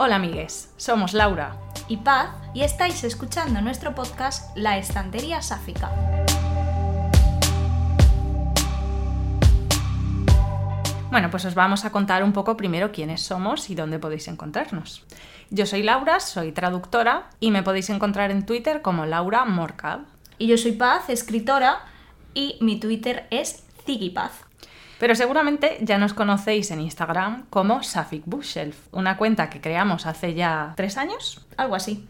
Hola amigues, somos Laura y Paz y estáis escuchando nuestro podcast La Estantería Sáfica. Bueno, pues os vamos a contar un poco primero quiénes somos y dónde podéis encontrarnos. Yo soy Laura, soy traductora y me podéis encontrar en Twitter como Laura Morcab. Y yo soy Paz, escritora, y mi Twitter es Paz. Pero seguramente ya nos conocéis en Instagram como Safik Bookshelf, una cuenta que creamos hace ya tres años. Algo así.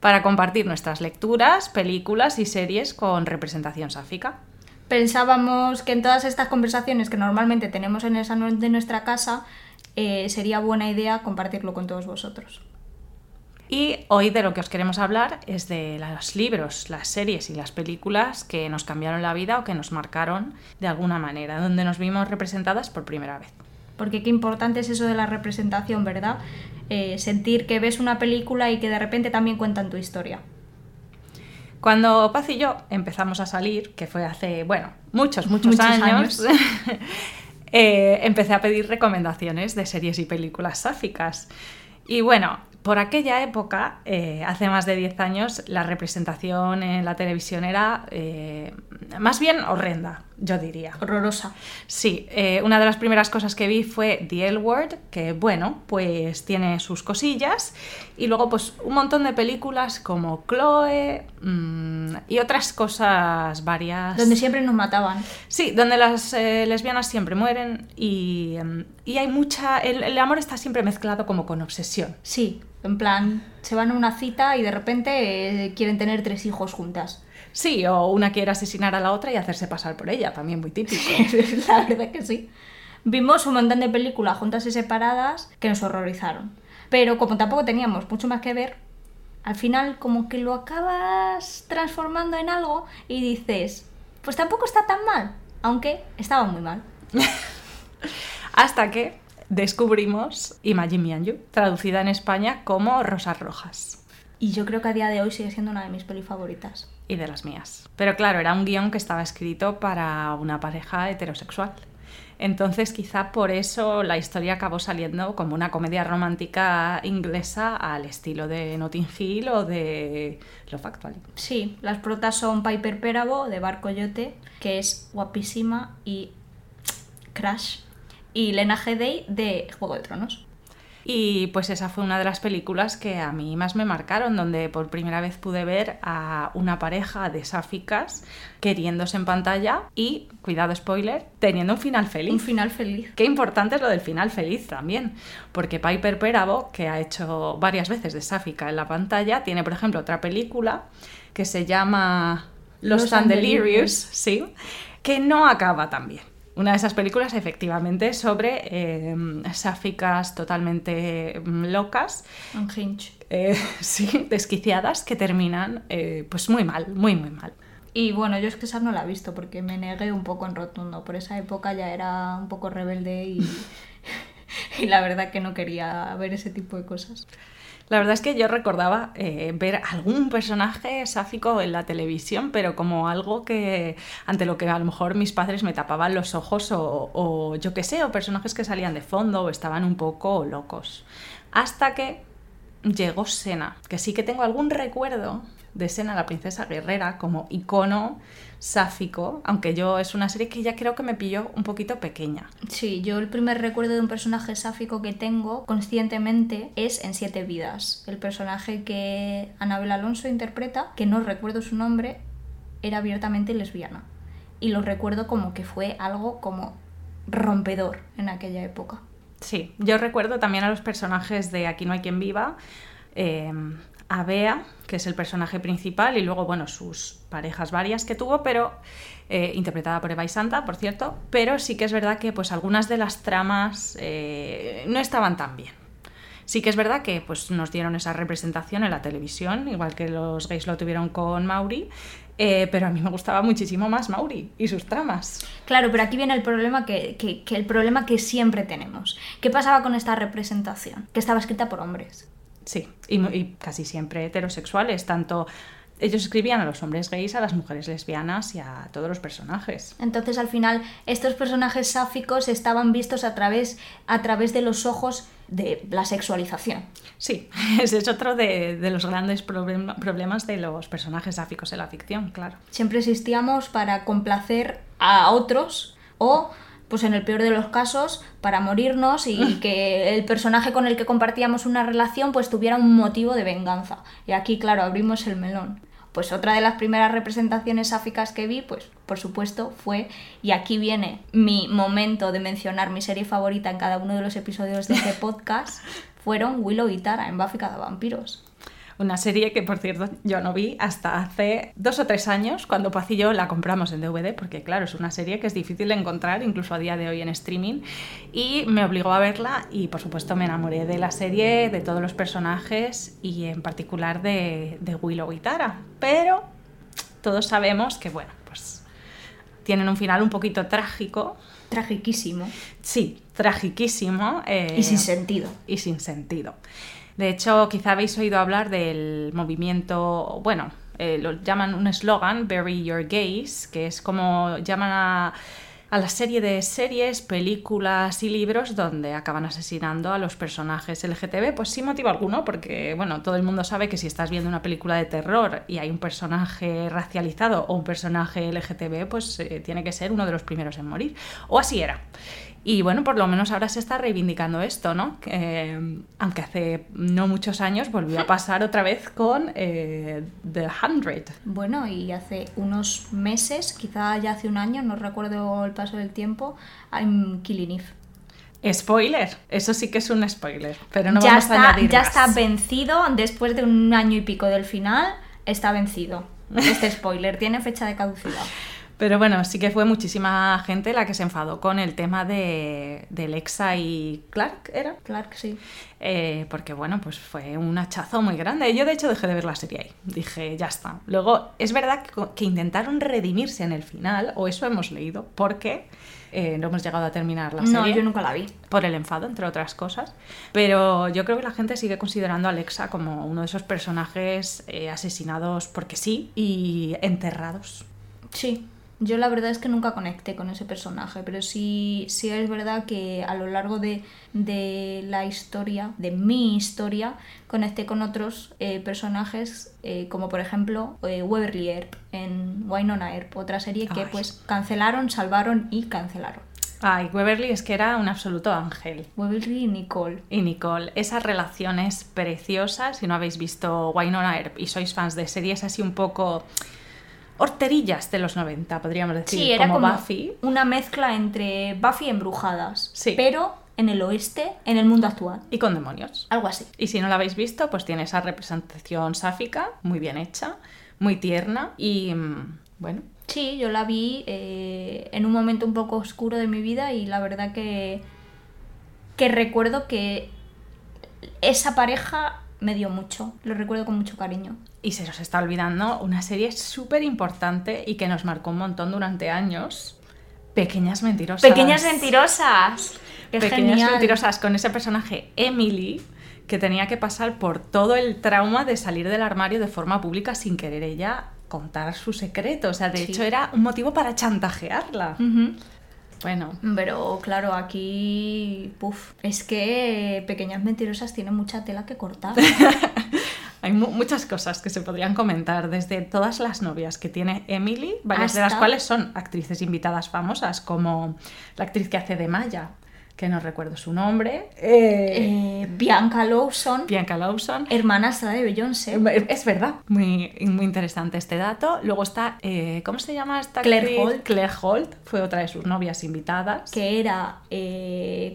Para compartir nuestras lecturas, películas y series con representación sáfica. Pensábamos que en todas estas conversaciones que normalmente tenemos en el salón de nuestra casa, eh, sería buena idea compartirlo con todos vosotros. Y hoy de lo que os queremos hablar es de los libros, las series y las películas que nos cambiaron la vida o que nos marcaron de alguna manera, donde nos vimos representadas por primera vez. Porque qué importante es eso de la representación, ¿verdad? Eh, sentir que ves una película y que de repente también cuentan tu historia. Cuando Paz y yo empezamos a salir, que fue hace, bueno, muchos, muchos, años, eh, empecé a pedir recomendaciones de series y películas sáficas. Y bueno, por aquella época, eh, hace más de 10 años, la representación en la televisión era eh, más bien horrenda, yo diría. Horrorosa. Sí, eh, una de las primeras cosas que vi fue The L Word, que bueno, pues tiene sus cosillas, y luego pues un montón de películas como Chloe mm, y otras cosas varias. Donde siempre nos mataban. Sí, donde las lesbianas siempre mueren y, em, y hay mucha... El, el amor está siempre mezclado como con obsesión. Sí, en plan, se van a una cita y de repente eh, quieren tener tres hijos juntas. Sí, o una quiere asesinar a la otra y hacerse pasar por ella, también muy típico. la verdad que sí. Vimos un montón de películas juntas y separadas que nos horrorizaron. Pero como tampoco teníamos mucho más que ver, al final como que lo acabas transformando en algo y dices, pues tampoco está tan mal, aunque estaba muy mal. Hasta que descubrimos Imagine Me and You, traducida en España como Rosas Rojas. Y yo creo que a día de hoy sigue siendo una de mis pelis favoritas. Y de las mías. Pero claro, era un guion que estaba escrito para una pareja heterosexual. Entonces quizá por eso la historia acabó saliendo como una comedia romántica inglesa al estilo de Notting Hill o de Lo Factual. Sí, las protas son Piper Perabo de Bar Coyote, que es guapísima, y Crash y Lena Headey de Juego de Tronos. Y pues esa fue una de las películas que a mí más me marcaron, donde por primera vez pude ver a una pareja de sáficas queriéndose en pantalla y, cuidado spoiler, teniendo un final feliz. Un final feliz. Qué importante es lo del final feliz también, porque Piper Perabo, que ha hecho varias veces de sáfica en la pantalla, tiene por ejemplo otra película que se llama Los, Los sí, que no acaba tan bien una de esas películas, efectivamente, sobre em, sáficas totalmente mm, locas. hinge. Eh, sí, desquiciadas, que terminan eh, pues muy mal, muy, muy mal. Y bueno, yo es que esa no la he visto porque me negué un poco en rotundo. Por esa época ya era un poco rebelde y, y la verdad que no quería ver ese tipo de cosas. La verdad es que yo recordaba eh, ver algún personaje sáfico en la televisión, pero como algo que ante lo que a lo mejor mis padres me tapaban los ojos o, o yo qué sé, o personajes que salían de fondo o estaban un poco locos. Hasta que llegó Sena, que sí que tengo algún recuerdo de Sena, la princesa guerrera, como icono sáfico, aunque yo es una serie que ya creo que me pilló un poquito pequeña. Sí, yo el primer recuerdo de un personaje sáfico que tengo conscientemente es en Siete Vidas. El personaje que Anabel Alonso interpreta, que no recuerdo su nombre, era abiertamente lesbiana. Y lo recuerdo como que fue algo como rompedor en aquella época. Sí, yo recuerdo también a los personajes de Aquí no hay quien viva, eh, a Bea, que es el personaje principal, y luego, bueno, sus parejas varias que tuvo, pero eh, interpretada por Eva y Santa, por cierto, pero sí que es verdad que pues algunas de las tramas eh, no estaban tan bien. Sí que es verdad que pues, nos dieron esa representación en la televisión, igual que los gays lo tuvieron con Mauri, eh, pero a mí me gustaba muchísimo más Mauri y sus tramas. Claro, pero aquí viene el problema que, que, el problema que siempre tenemos. ¿Qué pasaba con esta representación? Que estaba escrita por hombres. Sí, y, casi siempre heterosexuales, tanto ellos escribían a los hombres gays, a las mujeres lesbianas y a todos los personajes. Entonces, al final, estos personajes sáficos estaban vistos a través, a través de los ojos de la sexualización. Sí, ese es otro de, de los grandes problem- problemas de los personajes sáficos en la ficción, claro. Siempre existíamos para complacer a otros o, pues en el peor de los casos, para morirnos y que el personaje con el que compartíamos una relación pues tuviera un motivo de venganza. Y aquí, claro, abrimos el melón. Pues otra de las primeras representaciones sáficas que vi, pues por supuesto fue, y aquí viene mi momento de mencionar mi serie favorita en cada uno de los episodios de este podcast, fueron Willow y Tara en Buffy Vampiros. Una serie que, por cierto, yo no vi hasta hace dos o tres años, cuando Paz y yo la compramos en DVD, porque claro, es una serie que es difícil de encontrar, incluso a día de hoy en streaming, y me obligó a verla y, por supuesto, me enamoré de la serie, de todos los personajes y en particular de, de Willow y Tara. Pero todos sabemos que, bueno, pues tienen un final un poquito trágico. Tragiquísimo. Sí, tragiquísimo. eh, Y sin sentido. y sin sentido. De hecho, quizá habéis oído hablar del movimiento, bueno, eh, lo llaman un eslogan, Bury Your Gays, que es como llaman a, a la serie de series, películas y libros donde acaban asesinando a los personajes LGTB, pues sin motivo alguno, porque bueno, todo el mundo sabe que si estás viendo una película de terror y hay un personaje racializado o un personaje LGTB, pues eh, tiene que ser uno de los primeros en morir. O así era. Y bueno, por lo menos ahora se está reivindicando esto, ¿no? Eh, aunque hace no muchos años volvió a pasar otra vez con eh, The Hundred. Bueno, y hace unos meses, quizá ya hace un año, no recuerdo el paso del tiempo, I'm Killing Eve. Spoiler, eso sí que es un spoiler, pero no ya vamos está, a añadir ya más. está vencido, después de un año y pico del final, está vencido. Este spoiler tiene fecha de caducidad. Pero bueno, sí que fue muchísima gente la que se enfadó con el tema de, de Lexa y Clark, ¿era? Claro que sí. Eh, porque bueno, pues fue un hachazo muy grande. Yo de hecho dejé de ver la serie ahí. Dije, ya está. Luego, es verdad que, que intentaron redimirse en el final, o eso hemos leído, porque eh, no hemos llegado a terminar la No, serie. yo nunca la vi. Por el enfado, entre otras cosas. Pero yo creo que la gente sigue considerando a Alexa como uno de esos personajes eh, asesinados porque sí y enterrados. Sí, yo la verdad es que nunca conecté con ese personaje, pero sí, sí es verdad que a lo largo de, de la historia, de mi historia, conecté con otros eh, personajes, eh, como por ejemplo eh, Waverly Earp en Wynonna Earp, otra serie que Ay. pues cancelaron, salvaron y cancelaron. Ay, Waverly es que era un absoluto ángel. Waverly y Nicole. Y Nicole, esas relaciones preciosas, si no habéis visto Wynonna Earp y sois fans de series así un poco horterillas de los 90, podríamos decir, Sí, era como, como Buffy. una mezcla entre Buffy y Embrujadas, Sí. pero en el oeste, en el mundo actual. Y con demonios. Algo así. Y si no la habéis visto, pues tiene esa representación sáfica, muy bien hecha, muy tierna y mm, bueno, Sí, yo la vi eh, en un momento un poco oscuro de mi vida y la verdad que, que recuerdo que esa pareja me dio mucho, lo recuerdo con mucho cariño. y se nos está olvidando una serie súper importante y que nos marcó un montón durante años. Pequeñas mentirosas. Pequeñas mentirosas. Qué Pequeñas genial. mentirosas con ese personaje Emily que tenía que pasar por todo el trauma de salir del armario de forma pública sin querer ella contar su secreto. O sea, de Sí. hecho era un motivo para chantajearla. Bueno, Pero claro, aquí, puf, es que Pequeñas Mentirosas tiene mucha tela que cortar. hay mu- muchas cosas que se podrían comentar, desde todas las novias que tiene Emily, varias de las cuales son actrices invitadas famosas, como la actriz que hace de Maya, que no recuerdo su nombre, eh, Eh, Bianca Lawson, Bianca Lawson. hermanastra de Beyoncé. Es verdad, muy, muy interesante este dato. Luego está, eh, ¿cómo se llama esta Claire actriz? Holt. Claire Holt, fue otra de sus novias invitadas. que era,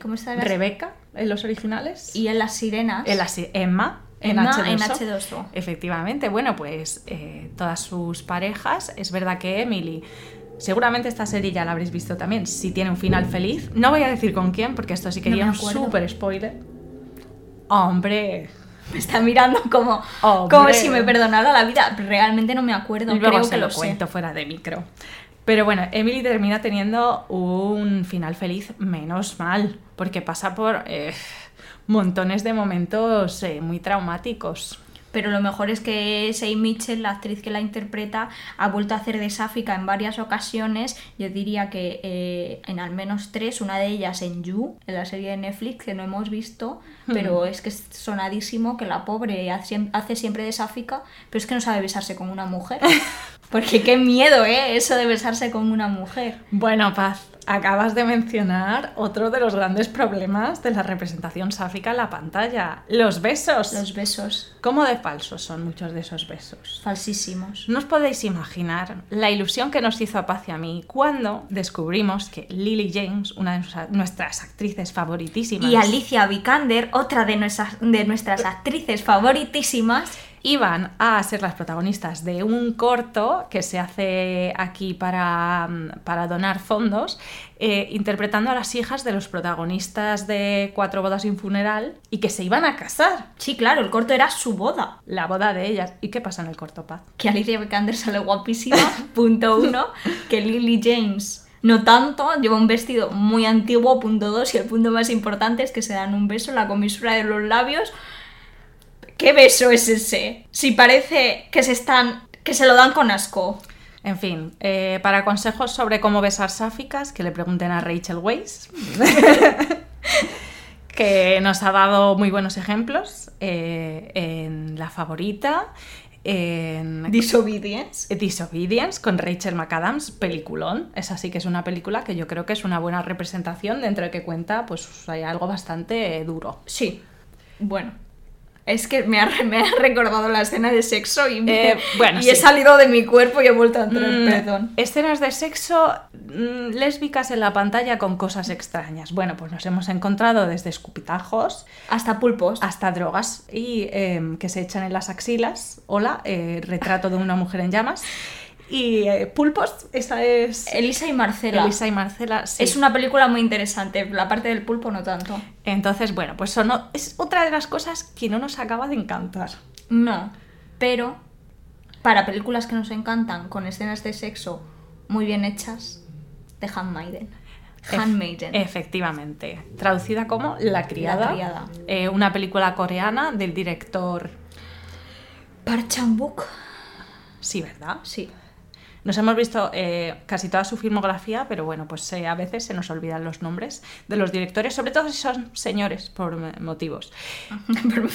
¿cómo está? la- Rebeca, en los originales. Y en Las Sirenas. En la se- Emma, en Emma H2O. en H2O. Efectivamente, bueno, pues eh, todas sus parejas. Es verdad que Emily, seguramente esta serie ya la habréis visto también, si tiene un final feliz. No voy a decir con quién, porque esto sí quería un súper spoiler. Hombre, Me está mirando como, Hombre. como si me perdonara la vida. Realmente no me acuerdo, luego creo se que lo lo sé. cuento fuera de micro. Pero bueno, Emily termina teniendo un final feliz, menos mal, porque pasa por eh, montones de momentos eh, muy traumáticos. Pero lo mejor es que Sei Mitchell, la actriz que la interpreta, ha vuelto a hacer de Sáfica en varias ocasiones. Yo diría que eh, en al menos tres, una de ellas en You, en la serie de Netflix que no hemos visto, pero es que es sonadísimo que la pobre hace hace siempre de Sáfica, pero es que no sabe besarse con una mujer. Porque qué miedo, ¿eh? Eso de besarse con una mujer. Bueno, Paz, acabas de mencionar otro de los grandes problemas de la representación sáfica en la pantalla, los besos. Los besos. ¿Cómo de falsos son muchos de esos besos? Falsísimos. No os podéis imaginar la ilusión que nos hizo a Paz y a mí cuando descubrimos que Lily James, una de nuestras actrices favoritísimas, y Alicia Vikander, otra de nuestras, de nuestras actrices favoritísimas, iban a ser las protagonistas de un corto que se hace aquí para, para donar fondos, eh, interpretando a las hijas de los protagonistas de Cuatro bodas y un funeral y que se iban a casar. Sí, claro, el corto era su boda. La boda de ellas. ¿Y qué pasa en el corto, Paz? Que Alicia Vikander sale guapísima, punto uno, que Lily James no tanto, lleva un vestido muy antiguo, punto dos, y el punto más importante es que se dan un beso en la comisura de los labios ¿Qué beso es ese? Si parece que se están. que se lo dan con asco. En fin, eh, para consejos sobre cómo besar sáficas, que le pregunten a Rachel Weisz, que nos ha dado muy buenos ejemplos eh, en La Favorita, en Disobedience. Disobedience con Rachel McAdams, peliculón. Esa sí que es una película que yo creo que es una buena representación dentro de que cuenta, pues hay algo bastante duro. Sí. Bueno, es que me ha, me ha, recordado la escena de sexo y, eh, bueno, y he salido de mi cuerpo y he vuelto a entrar, mm, perdón. Escenas de sexo mm, lésbicas en la pantalla con cosas extrañas. Bueno, pues nos hemos encontrado desde escupitajos hasta pulpos, hasta drogas y em, que se echan en las axilas. Hola, eh, retrato de una mujer en llamas. Y eh, Pulpos, esa es... Elisa y Marcela. Elisa y Marcela, sí. Es una película muy interesante, la parte del pulpo no tanto. Entonces, bueno, pues son, es otra de las cosas que no nos acaba de encantar. No, pero para películas que nos encantan, con escenas de sexo muy bien hechas, The Handmaiden. Handmaiden. efectivamente. Traducida como La Criada. La Criada. Eh, una película coreana del director... Park Chan-wook. Sí, ¿verdad? Sí. Nos hemos visto eh, casi toda su filmografía, pero bueno, pues eh, a veces se nos olvidan los nombres de los directores, sobre todo si son señores por motivos. por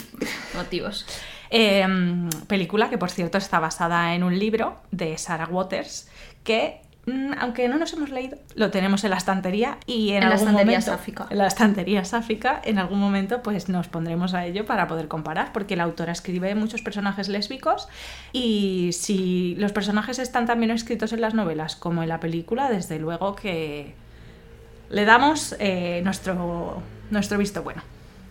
motivos. Em, película que, por cierto, está basada en un libro de Sarah Waters que aunque no nos hemos leído, lo tenemos en la estantería y en, en algún la estantería momento, en la estantería sáfica, en algún momento pues nos pondremos a ello para poder comparar, porque la autora escribe muchos personajes lésbicos y si los personajes están también escritos en las novelas como en la película, desde luego que le damos eh, nuestro, nuestro visto bueno.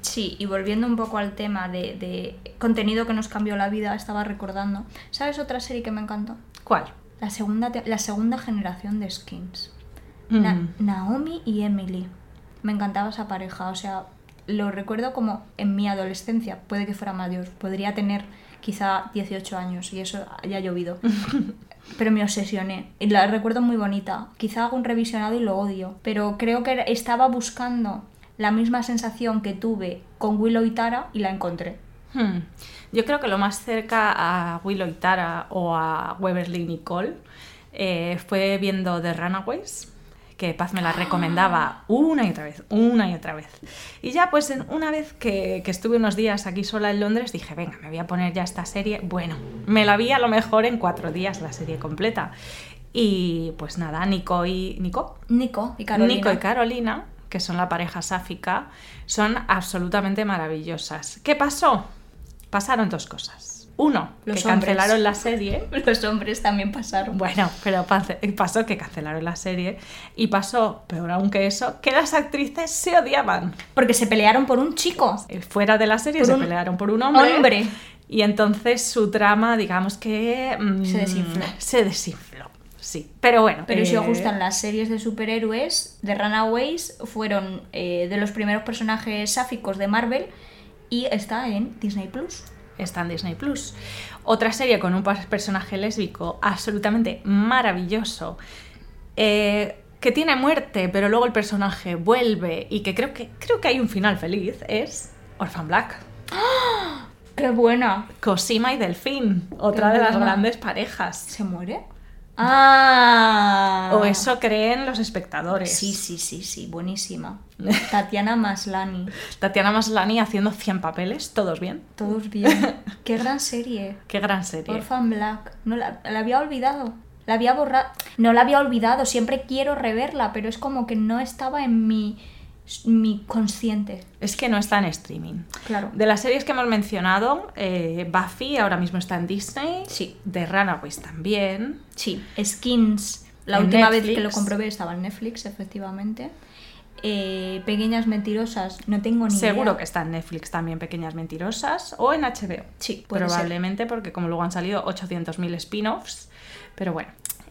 Sí, y volviendo un poco al tema de, de contenido que nos cambió la vida, estaba recordando. ¿Sabes otra serie que me encantó? ¿Cuál? La segunda, la segunda generación de Skins. Mm. Na- Naomi y Emily. Me encantaba esa pareja, o sea, lo recuerdo como en mi adolescencia, puede que fuera mayor, podría tener quizá 18 años y eso haya llovido. Pero me obsesioné y la recuerdo muy bonita. Quizá hago un revisionado y lo odio, pero creo que estaba buscando la misma sensación que tuve con Willow y Tara y la encontré. Hmm. Yo creo que lo más cerca a Willow y Tara o a Weberly Nicole eh, fue viendo The Runaways, que Paz me la recomendaba una y otra vez, una y otra vez. Y ya pues una vez que, que estuve unos días aquí sola en Londres, dije, venga, me voy a poner ya esta serie. Bueno, me la vi a lo mejor en cuatro días la serie completa. Y pues nada, Nico y... ¿Nico? Nico y Carolina. Nico y Carolina, que son la pareja sáfica, son absolutamente maravillosas. ¿Qué pasó? Pasaron dos cosas. Uno, Los que hombres. cancelaron la serie. Los hombres también pasaron. Bueno, pero pasó que cancelaron la serie. Y pasó, peor aún que eso, que las actrices se odiaban. Porque se pelearon por un chico. Eh, Fuera de la serie Por se un pelearon por un hombre. hombre. Y entonces su trama, digamos que... mm, Se desinfló. Se desinfló, sí. Pero bueno. Pero si os eh, gustan las series de superhéroes, The Runaways fueron eh, de los primeros personajes sáficos de Marvel y está en Disney Plus. está en Disney Plus. Otra serie con un personaje lésbico absolutamente maravilloso, eh, que tiene muerte, pero luego el personaje vuelve y que creo que, creo que hay un final feliz, es Orphan Black. ¡Qué buena! Cosima y Delfín, otra Qué de las grandes parejas. ¿Se muere? ¡Ah! O eso creen los espectadores. Sí, sí, sí, sí, buenísima. Tatiana Maslani. Tatiana Maslany haciendo 100 papeles, todos bien. Todos bien. ¡Qué gran serie! Qué gran serie. Orphan Black. No la, la había olvidado. La había borrado. No la había olvidado. Siempre quiero reverla, pero es como que no estaba en mi, mi consciente. Es que no está en streaming. Claro. De las series que hemos mencionado, eh, Buffy ahora mismo está en Disney. Sí. The Runaways también. Sí. Skins. La En última vez que lo comprobé estaba en Netflix, efectivamente. Eh, Pequeñas mentirosas, no tengo ni Seguro idea. que está en Netflix también, Pequeñas Mentirosas. O en HBO. Sí, puede ser. Probablemente, porque como luego han salido 800.000 spin-offs. Pero bueno.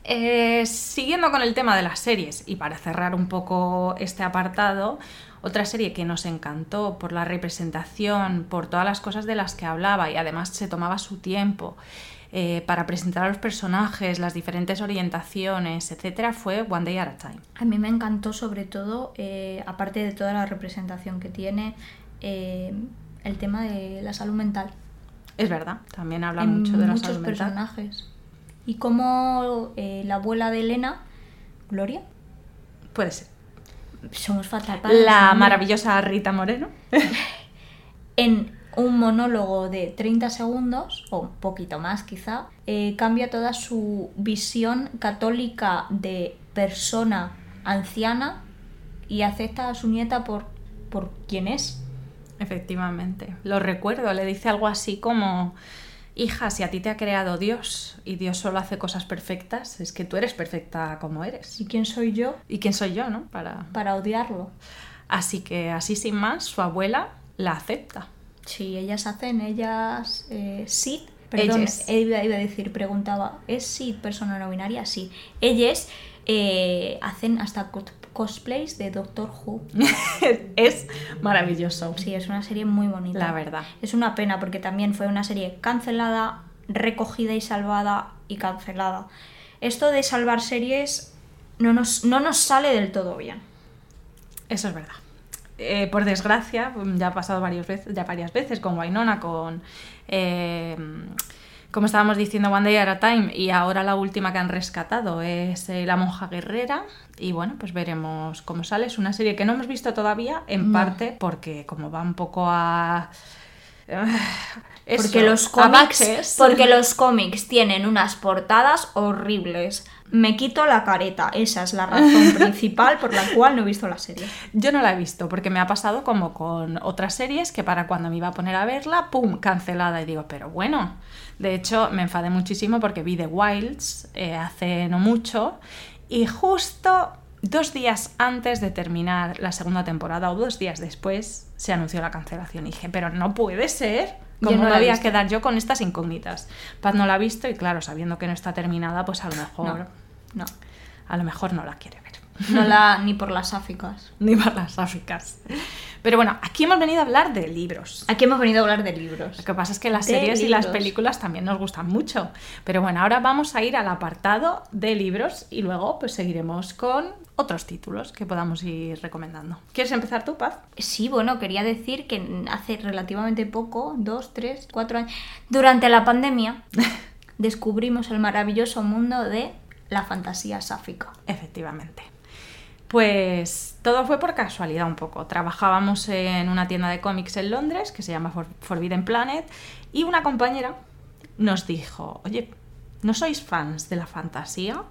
Eh, siguiendo con el tema de las series, y para cerrar un poco este apartado, otra serie que nos encantó por la representación, por todas las cosas de las que hablaba y además se tomaba su tiempo eh, para presentar a los personajes, las diferentes orientaciones, etcétera, fue One Day at a Time. A mí me encantó sobre todo, eh, aparte de toda la representación que tiene, eh, el tema de la salud mental. Es verdad, también habla en mucho de la muchos salud mental. personajes. Y como eh, la abuela de Elena, Gloria, Puede ser. somos fatal para La maravillosa Rita Moreno. En un monólogo de 30 segundos, o un poquito más quizá, eh, cambia toda su visión católica de persona anciana y acepta a su nieta por, por quien es. Efectivamente, lo recuerdo, le dice algo así como, hija, si a ti te ha creado Dios y Dios solo hace cosas perfectas, es que tú eres perfecta como eres. ¿Y quién soy yo ¿Y quién soy yo, no? Para... para odiarlo? Así que así sin más, su abuela la acepta. Sí, ellas hacen, ellas... Eh, Sid, perdón, Ellas. iba, iba a decir, preguntaba, ¿es Sid persona no binaria? Sí. Ellas eh, hacen hasta cosplays de Doctor Who. es maravilloso, Sí, es una serie muy bonita. la verdad. Es una pena porque también fue una serie cancelada, recogida y salvada y cancelada. Esto de salvar series no nos, no nos sale del todo bien. Eso es verdad. Eh, por desgracia, ya ha pasado varias veces, ya varias veces con Wynonna, con. eh, como estábamos diciendo, One Day at a Time, y ahora la última que han rescatado es eh, La Monja Guerrera. Y bueno, pues veremos cómo sale. Es una serie que no hemos visto todavía, en No. parte porque, como va un poco a. eso, Porque los cómics, porque los cómics tienen unas portadas horribles. Me quito la careta, esa es la razón principal por la cual no he visto la serie. Yo no la he visto porque me ha pasado como con otras series que para cuando me iba a poner a verla, ¡pum!, cancelada. Y digo, pero bueno, de hecho me enfadé muchísimo porque vi The Wilds eh, hace no mucho y justo dos días antes de terminar la segunda temporada o dos días después se anunció la cancelación. Y dije, pero no puede ser. ¿Cómo no he voy a quedar yo con estas incógnitas? Paz no la ha visto y claro, sabiendo que no está terminada, pues a lo mejor, No, no. a lo mejor no la quiere ver. No la, ni por las áficas. Ni por las áficas. Pero bueno, aquí hemos venido a hablar de libros. Aquí hemos venido a hablar de libros. Lo que pasa es que las De series y las películas también nos gustan mucho. Pero bueno, ahora vamos a ir al apartado de libros y luego pues seguiremos con otros títulos que podamos ir recomendando. ¿Quieres empezar tú, Paz? Sí, bueno, quería decir que hace relativamente poco, dos, tres, cuatro años, durante la pandemia, descubrimos el maravilloso mundo de la fantasía sáfica. Efectivamente. Pues todo fue por casualidad un poco. Trabajábamos en una tienda de cómics en Londres que se llama For- Forbidden Planet y una compañera nos dijo, oye, ¿no sois fans de la fantasía?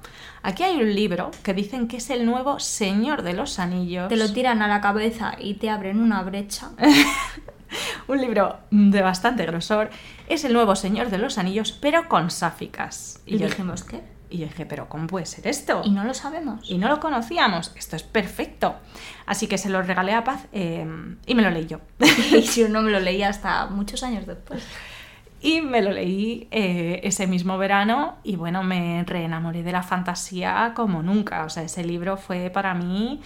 Aquí hay un libro que dicen que es el nuevo Señor de los Anillos. Te lo tiran a la cabeza y te abren una brecha. un libro de bastante grosor. Es el nuevo Señor de los Anillos, pero con sáficas. Y yo, dijimos, ¿qué? Y yo dije, ¿pero cómo puede ser esto? Y no lo sabemos. y no lo conocíamos. Esto es perfecto. Así que se lo regalé a Paz eh, y me lo leí yo. y si no me lo leí hasta muchos años después. y me lo leí eh, ese mismo verano y bueno, me reenamoré de la fantasía como nunca. O sea, ese libro fue para mí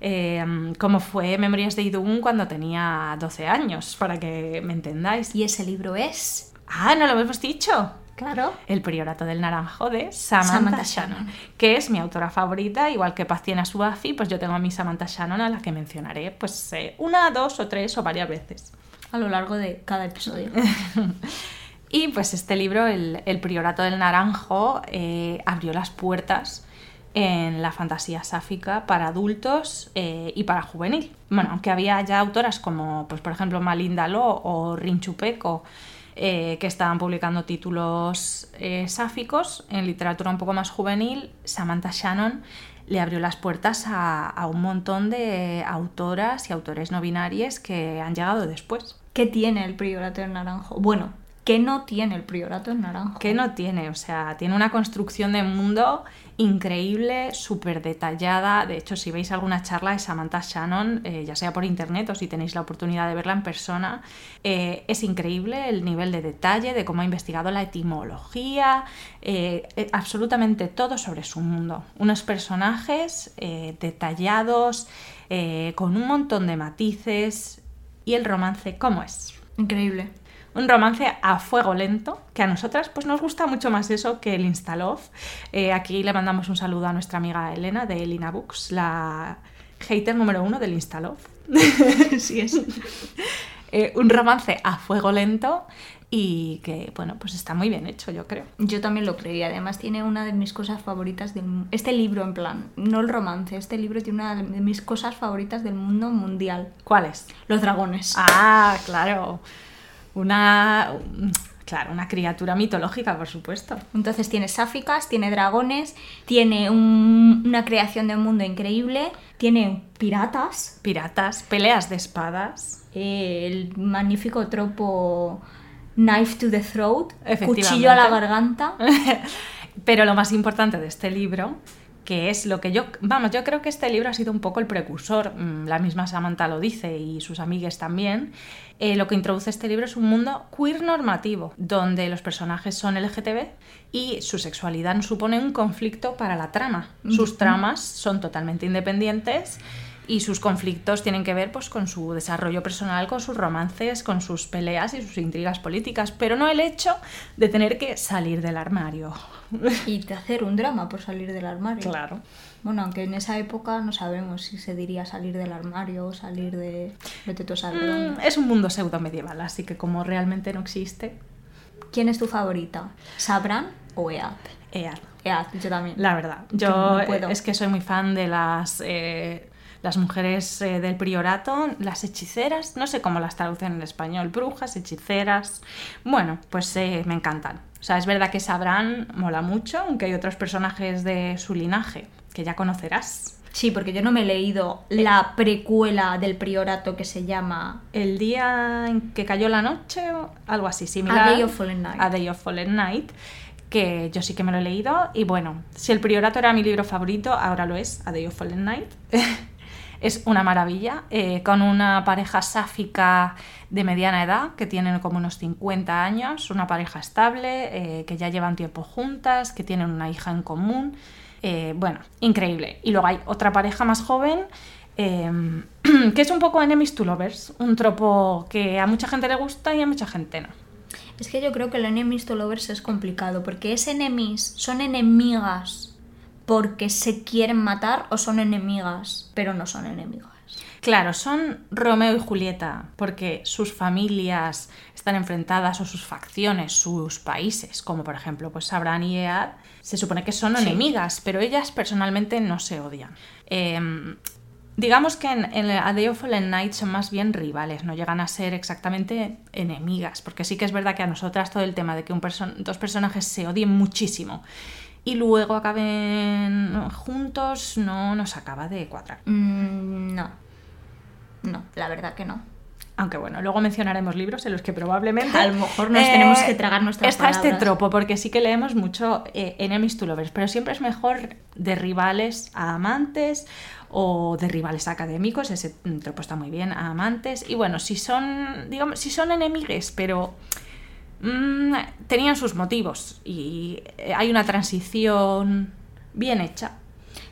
eh, como fue Memorias de Idún cuando tenía 12 años, para que me entendáis. Y ese libro es, Ah, no lo hemos dicho. Claro, El Priorato del Naranjo de Samantha, Samantha Shannon, Shannon. que es mi autora favorita, igual que Paz tiene a su Buffy, pues yo tengo a mi Samantha Shannon a la que mencionaré pues eh, una, dos o tres o varias veces. a lo largo de cada episodio. y pues este libro, El, Priorato del Naranjo, eh, abrió las puertas en la fantasía sáfica para adultos eh, y para juvenil. Bueno, aunque había ya autoras como, pues por ejemplo, Malinda Lo o Rinchupeco, eh, que estaban publicando títulos eh, sáficos en literatura un poco más juvenil, Samantha Shannon le abrió las puertas a, un montón de autoras y autores no binarios que han llegado después. ¿Qué tiene el priorato naranjo? Bueno, ¿qué no tiene el priorato en naranjo? ¿Qué no tiene? O sea, tiene una construcción de mundo increíble, súper detallada. De hecho, si veis alguna charla de Samantha Shannon, eh, ya sea por internet o si tenéis la oportunidad de verla en persona, eh, es increíble el nivel de detalle, de cómo ha investigado la etimología, eh, absolutamente todo sobre su mundo. Unos personajes detallados, con un montón de matices y el romance, ¿cómo es? Increíble un romance a fuego lento, que a nosotras pues nos gusta mucho más eso que el Instalove. Eh, aquí le mandamos un saludo a nuestra amiga Elena de Elina Books, la hater número uno del Instalove. sí es. Eh, un romance a fuego lento y que, bueno, pues está muy bien hecho, yo creo. Yo también lo creo y además tiene una de mis cosas favoritas del mundo. Este libro, en plan, no el romance, este libro tiene una de mis cosas favoritas del mundo mundial. ¿Cuáles? Los dragones. Ah, claro una, claro, una criatura mitológica, por supuesto. Entonces tiene sáficas, tiene dragones, tiene una creación de un mundo increíble, tiene piratas. Piratas, peleas de espadas. Eh, el magnífico tropo knife to the throat, cuchillo a la garganta. Pero lo más importante de este libro que es lo que yo, vamos, yo creo que este libro ha sido un poco el precursor, mm, la misma Samantha lo dice y sus amigues también, eh, lo que introduce este libro es un mundo queer normativo, donde los personajes son LGTB y su sexualidad supone un conflicto para la trama. Sus tramas son totalmente independientes y sus conflictos tienen que ver pues, con su desarrollo personal, con sus romances, con sus peleas y sus intrigas políticas, pero no el hecho de tener que salir del armario. Y de hacer un drama por salir del armario. Claro. Bueno, aunque en esa época no sabemos si se diría salir del armario o salir de... Mm, es un mundo pseudo medieval, así que como realmente no existe... ¿Quién es tu favorita? ¿Sabran o Ead? Ead. Ead, yo también. La verdad, yo es que soy muy fan de las... Eh, las mujeres eh, del priorato, las hechiceras, no sé cómo las traducen en español, brujas, hechiceras. Bueno, pues eh, me encantan. O sea, es verdad que sabrán, mola mucho, aunque hay otros personajes de su linaje que ya conocerás. Sí, porque yo no me he leído la precuela del priorato que se llama El día en que cayó la noche o algo así similar. A Day of Fallen Night. A Day of Fallen Night, que yo sí que me lo he leído y bueno, si el priorato era mi libro favorito, ahora lo es, A Day of Fallen Night. es una maravilla, eh, con una pareja sáfica de mediana edad, que tienen como unos 50 años, una pareja estable, eh, que ya llevan tiempo juntas, que tienen una hija en común. Eh, bueno, increíble. Y luego hay otra pareja más joven. Em, que es un poco enemies to lovers, un tropo que a mucha gente le gusta y a mucha gente no. Es que yo creo que el enemies to lovers es complicado, porque es enemies, son enemigas porque se quieren matar o son enemigas, pero no son enemigas. Claro, son Romeo y Julieta, porque sus familias están enfrentadas o sus facciones, sus países, como por ejemplo pues Sabran y Ead, se supone que son enemigas, pero ellas personalmente no se odian. Em, digamos que en, en A Day of Fallen Night son más bien rivales, no llegan a ser exactamente enemigas, porque sí que es verdad que a nosotras todo el tema de que un dos personajes se odien muchísimo y luego acaben juntos, no nos acaba de cuadrar. Mm, no. No, la verdad que no. Aunque bueno, luego mencionaremos libros en los que probablemente. A lo mejor nos tenemos que tragar nuestras Está este tropo, porque sí que leemos mucho eh, enemies to lovers, pero siempre es mejor de rivales a amantes o de rivales académicos, ese tropo está muy bien, a amantes. Y bueno, si son, digamos, si son enemigues, pero Mm, tenían sus motivos y eh, hay una transición bien hecha.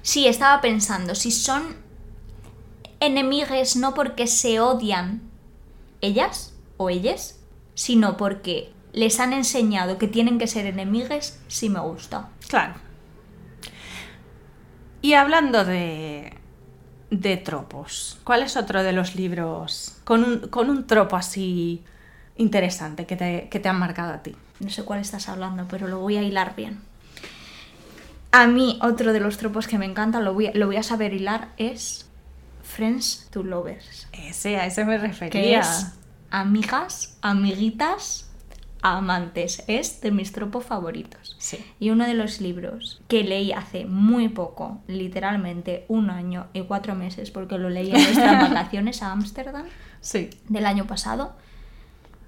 Sí, estaba pensando, si son enemigues no porque se odian ellas o ellas, sino porque les han enseñado que tienen que ser enemigues, sí me gusta. Claro. Y hablando de de tropos, ¿cuál es otro de los libros con un, con un tropo así interesante que te, que te han marcado a ti? No sé cuál estás hablando, pero lo voy a hilar bien. A mí, otro de los tropos que me encanta, lo voy, a- lo voy a saber hilar, es Friends to Lovers. Ese, a ese me Que refería. es amigas, amiguitas, amantes. Es de mis tropos favoritos. Sí. Y uno de los libros que leí hace muy poco, literalmente un año y cuatro meses, porque lo leí en nuestras vacaciones a Ámsterdam Sí. del año pasado,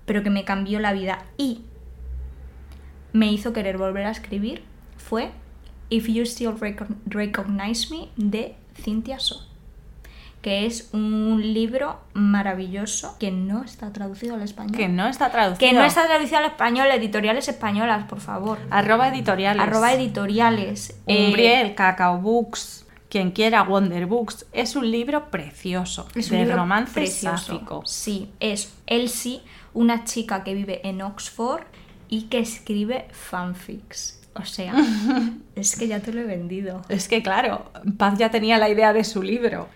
pero que me cambió la vida y me hizo querer volver a escribir, fue If You Still Recog- Recognize Me de Cynthia So, que es un libro maravilloso que no está traducido al español. Que no está traducido. Que no está traducido al español, editoriales españolas, por favor. Arroba editoriales. Arroba editoriales. eh, Umbriel, Cacao Books, quien quiera Wonder Books. Es un libro precioso. Es un de libro romance precioso. sáfico. Sí, es Elsie, una chica que vive en Oxford y que escribe fanfics. O sea, es que ya te lo he vendido. Es que claro, Paz ya tenía la idea de su libro.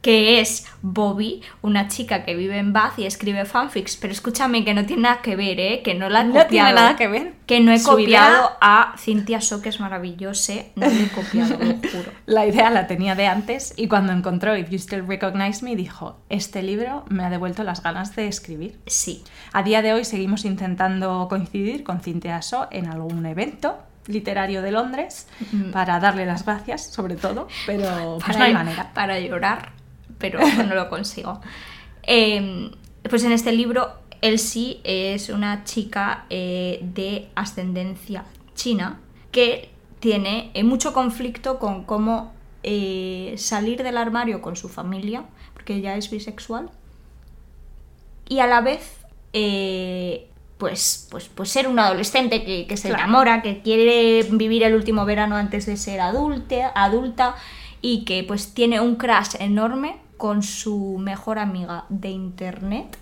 Que es Bobby, una chica que vive en Bath y escribe fanfics. Pero escúchame, que no tiene nada que ver, ¿eh? Que no la he No copiado. tiene nada que ver. Que no he Su copiado idea- a Cynthia So, que es maravillosa. No lo he copiado, lo juro. La idea la tenía de antes y cuando encontró If You Still Recognize Me dijo, este libro me ha devuelto las ganas de escribir. Sí. A día de hoy seguimos intentando coincidir con Cintia So en algún evento literario de Londres Mm. para darle las gracias, sobre todo, pero pues para, no hay manera. para llorar, pero no lo consigo. Eh, pues en este libro, Elsie es una chica eh, de ascendencia china que tiene eh, mucho conflicto con cómo eh, salir del armario con su familia, porque ella es bisexual, y a la vez eh, pues, pues, pues ser un adolescente que, que se Claro. enamora, que quiere vivir el último verano antes de ser adulte, adulta y que pues tiene un crush enorme con su mejor amiga de internet.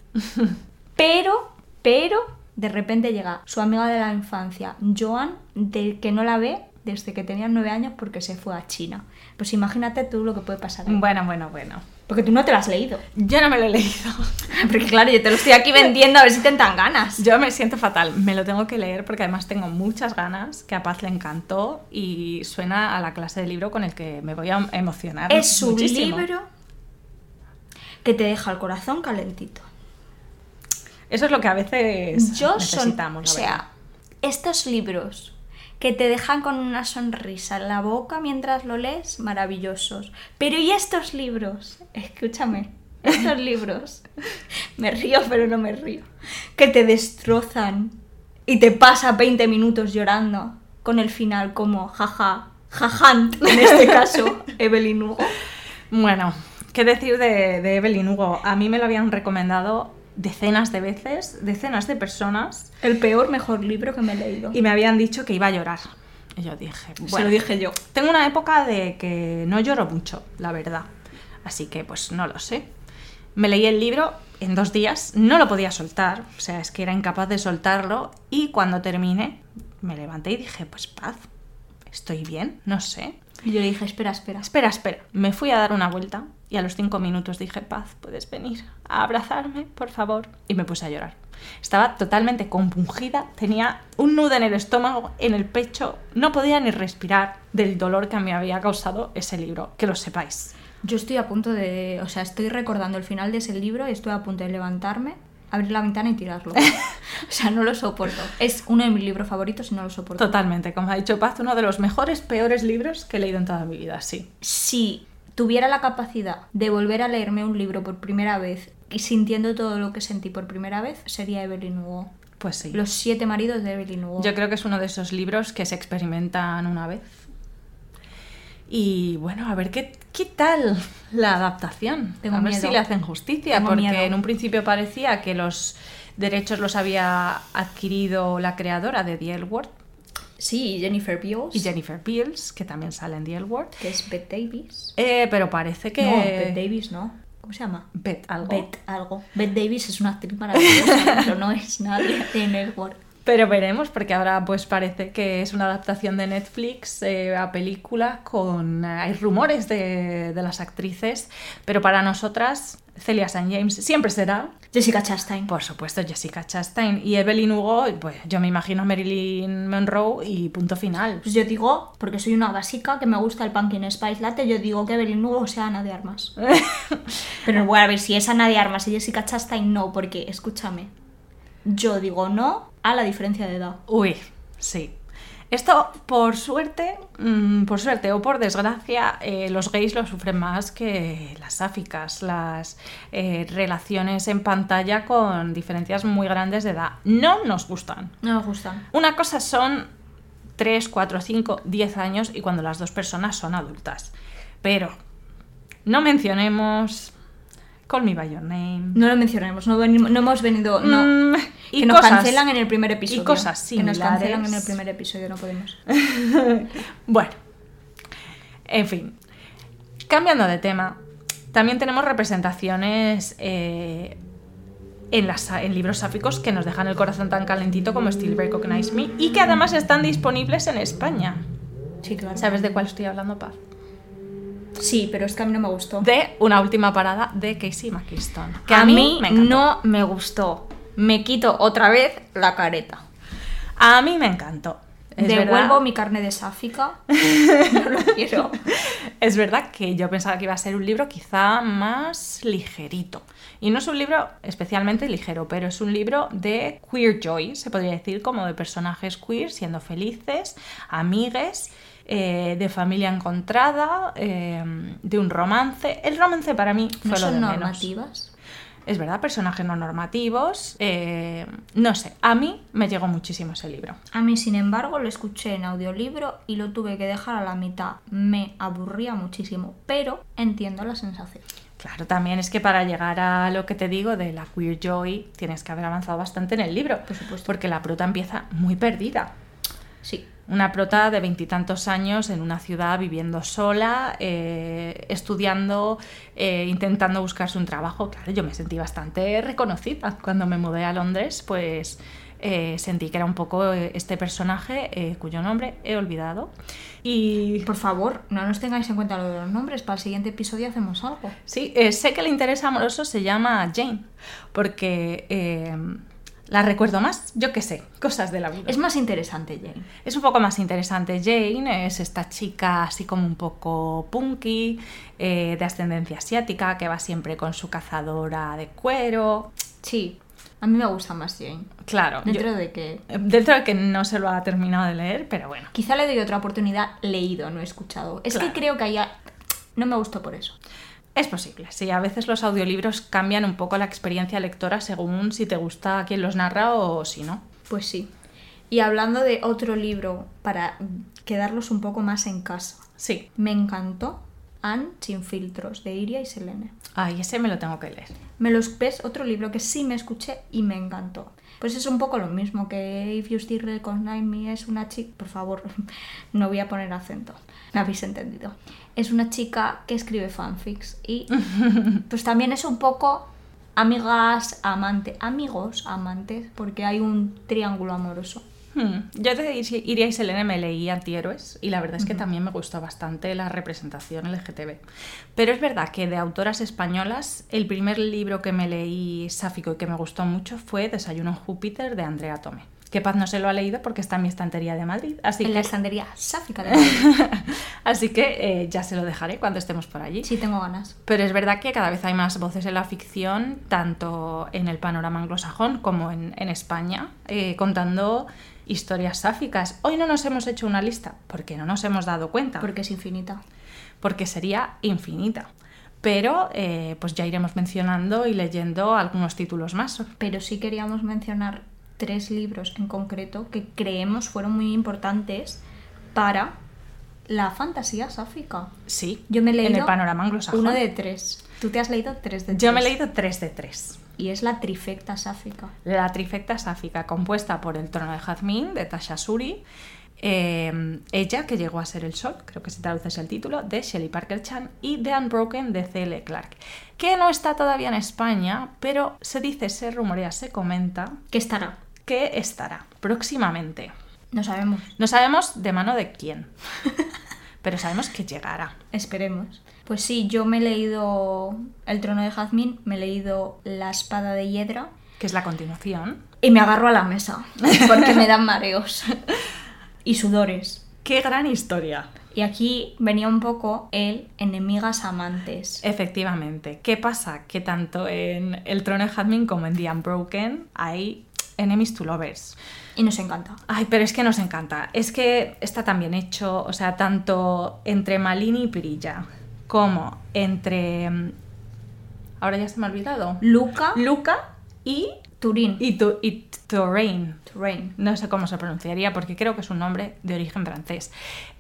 pero, pero, de repente llega su amiga de la infancia, Joan, de que no la ve desde que tenía nueve años porque se fue a China. Pues imagínate tú lo que puede pasar. ahí. Bueno, bueno, bueno. Porque tú no te lo has leído. Yo no me lo he leído. Porque claro, yo te lo estoy aquí vendiendo a ver si te dan ganas. Yo me siento fatal. Me lo tengo que leer porque además tengo muchas ganas, que a Paz le encantó y suena a la clase de libro con el que me voy a emocionar. Es un muchísimo. libro que te deja el corazón calentito. Eso es lo que a veces Yo son, necesitamos. o sea, estos libros que te dejan con una sonrisa en la boca mientras lo lees, maravillosos. Pero ¿y estos libros? Escúchame, estos libros. Me río, pero no me río. Que te destrozan y te pasa 20 minutos llorando con el final como jaja, jajant, en este caso, Evelyn Hugo. Bueno, ¿qué decir de, de Evelyn Hugo? A mí me lo habían recomendado decenas de veces, decenas de personas, El peor, mejor libro que me he leído. y me habían dicho que iba a llorar. Y yo dije, Se bueno, lo dije yo. tengo una época de que no lloro mucho, la verdad. Así que pues no lo sé. Me leí el libro en dos días, no lo podía soltar, o sea, es que era incapaz de soltarlo y cuando terminé me levanté y dije, pues paz, estoy bien, no sé. Y yo le dije, espera, espera. Espera, espera. Me fui a dar una vuelta y a los cinco minutos dije, Paz, ¿puedes venir a abrazarme, por favor? Y me puse a llorar. Estaba totalmente compungida, tenía un nudo en el estómago, en el pecho, no podía ni respirar del dolor que me había causado ese libro, que lo sepáis. Yo estoy a punto de. O sea, estoy recordando el final de ese libro y estoy a punto de levantarme, abrir la ventana y tirarlo. o sea, no lo soporto. Es uno de mis libros favoritos y no lo soporto. Totalmente, como ha dicho Paz, uno de los mejores, peores libros que he leído en toda mi vida, sí. Si tuviera la capacidad de volver a leerme un libro por primera vez y sintiendo todo lo que sentí por primera vez, sería Evelyn Hugo. Pues sí. Los siete maridos de Evelyn Hugo. Yo creo que es uno de esos libros que se experimentan una vez. Y bueno, a ver qué, qué tal la adaptación. Tengo a ver miedo. si le hacen justicia, Tengo porque miedo. en un principio parecía que los derechos los había adquirido la creadora de The L Word Sí, Jennifer Beals, y Jennifer Beals, que también sale en The L Word. que es Bette Davis. Eh, pero parece que. No, Bette Davis no. ¿Cómo se llama? Bette algo. Bette algo. Bette Davis es una actriz maravillosa, pero no es nadie de Network. Pero veremos, porque ahora pues parece que es una adaptación de Netflix eh, a película con... eh, hay rumores de, de las actrices, pero para nosotras Celia St. James siempre será, Jessica Chastain. por supuesto, Jessica Chastain y Evelyn Hugo, pues yo me imagino Marilyn Monroe y punto final. Pues yo digo, porque soy una básica que me gusta el pumpkin spice latte, yo digo que Evelyn Hugo sea Ana de Armas. Pero bueno, a ver, si es Ana de Armas y Jessica Chastain, no, porque, escúchame, yo digo no a la diferencia de edad. Uy, sí. Esto, por suerte, mm, por suerte o por desgracia, eh, los gays lo sufren más que las sáficas, las eh, relaciones en pantalla con diferencias muy grandes de edad. No nos gustan. No me gustan. Una cosa son 3, 4, 5, 10 años y cuando las dos personas son adultas. Pero no mencionemos Call Me By Your Name. No lo mencionemos, no, venimos- no hemos venido. No. Mm, que nos cancelan en el primer episodio. y cosas Que nos similares. cancelan en el primer episodio, no podemos. Bueno, en fin, cambiando de tema, también tenemos representaciones eh, en, las, en libros sáficos que nos dejan el corazón tan calentito como Still Recognize Me y que además están disponibles en España. Sí, claro. ¿Sabes de cuál estoy hablando, Paz? Sí, pero es que a mí no me gustó. De una última parada de Casey McKiston. Que a, mí, me no me gustó. Me quito otra vez la careta. A mí me encantó. Es Devuelvo verdad- mi carne de sáfica. no lo quiero. Es verdad que yo pensaba que iba a ser un libro quizá más ligerito. Y no es un libro especialmente ligero, pero es un libro de queer joy, se podría decir, como de personajes queer siendo felices, amigues, eh, de familia encontrada, eh, de un romance. El romance para mí fue ¿No lo son de menos. normativas? Es verdad, personajes no normativos. eh, no sé, a mí me llegó muchísimo ese libro. A mí, sin embargo, lo escuché en audiolibro y lo tuve que dejar a la mitad. Me aburría muchísimo, pero entiendo la sensación. Claro, también es que para llegar a lo que te digo de la queer joy tienes que haber avanzado bastante en el libro. Por supuesto. Porque la prota empieza muy perdida. Sí. Una prota de veintitantos años en una ciudad viviendo sola, eh, estudiando, eh, intentando buscarse un trabajo. Claro, yo me sentí bastante reconocida cuando me mudé a Londres, pues eh, sentí que era un poco eh, este personaje eh, cuyo nombre he olvidado. Y Por favor, no nos tengáis en cuenta lo de los nombres. Para el siguiente episodio hacemos algo. Sí, eh, sé que el interés amoroso se llama Jane, porque la recuerdo más, yo qué sé, cosas de la vida. Es más interesante, Jane. Es un poco más interesante. Jane es esta chica así como un poco punky, eh, de ascendencia asiática, que va siempre con su cazadora de cuero. Sí. A mí me gusta más Jane. Claro, yo- Dentro de que... dentro de que no se lo ha terminado de leer, pero bueno. Quizá le doy otra oportunidad leído, no escuchado. Es Claro. que creo que haya... No me gustó por eso. Es posible, sí, a veces los audiolibros cambian un poco la experiencia lectora según si te gusta quién los narra o si no. Pues sí. Y hablando de otro libro, para quedarlos un poco más en casa, Sí. me encantó Anne sin filtros, de Iria y Selene. Ay, ese me lo tengo que leer. Me los ves otro libro que sí me escuché y me encantó. Pues es un poco lo mismo que If You Still Recognize Me es una chica. Por favor, no voy a poner acento. Me habéis entendido. Es una chica que escribe fanfics y pues también es un poco amigas, amante, amigos, amantes, porque hay un triángulo amoroso. Hmm, Yo de Ir- Iria y Selene me leí Antihéroes y la verdad es que también me gustó bastante la representación LGTB. Pero es verdad que de autoras españolas, el primer libro que me leí sáfico y que me gustó mucho fue Desayuno en Júpiter de Andrea Tome. Que Paz no se lo ha leído porque está en mi estantería de Madrid, así en la que, estantería sáfica de Madrid. así que eh, ya se lo dejaré cuando estemos por allí. Sí, tengo ganas. Pero es verdad que cada vez hay más voces en la ficción, tanto en el panorama anglosajón como en, en España, eh, contando historias sáficas. Hoy no nos hemos hecho una lista porque no nos hemos dado cuenta, Porque es infinita. porque sería infinita. Pero eh, pues ya iremos mencionando y leyendo algunos títulos más. pero sí queríamos mencionar tres libros en concreto que creemos fueron muy importantes para la fantasía sáfica. Sí, Yo me he en leído el panorama anglosajón. uno de tres. Tú te has leído tres de tres. Yo me he leído 3 de 3. Y es la trifecta sáfica. La trifecta sáfica, compuesta por El trono de Jazmín, de Tasha Suri, eh, ella, que llegó a ser el sol, creo que se traduce ese el título, de Shelley Parker Chan, y The Unbroken, de C.L. Clark, que no está todavía en España, pero se dice, se rumorea, se comenta Que estará. Que estará próximamente. No sabemos. No sabemos de mano de quién, pero sabemos que llegará. Esperemos. Pues sí, yo me he leído El trono de Jazmín, me he leído La espada de Hiedra Que es la continuación. y me agarro a la mesa porque me dan mareos y sudores. ¡Qué gran historia! Y aquí venía un poco el enemigas amantes. Efectivamente. ¿Qué pasa? Que tanto en El trono de Jazmín como en The Unbroken hay enemies to lovers. Y nos encanta. Ay, pero es que nos encanta. Es que está tan bien hecho, o sea, tanto entre Malini y Pirilla, como entre... mm, Ahora ya se me ha olvidado. Luca, Luca y... Turín, Y, Tu- y Touraine. Turain. No sé cómo se pronunciaría porque creo que es un nombre de origen francés.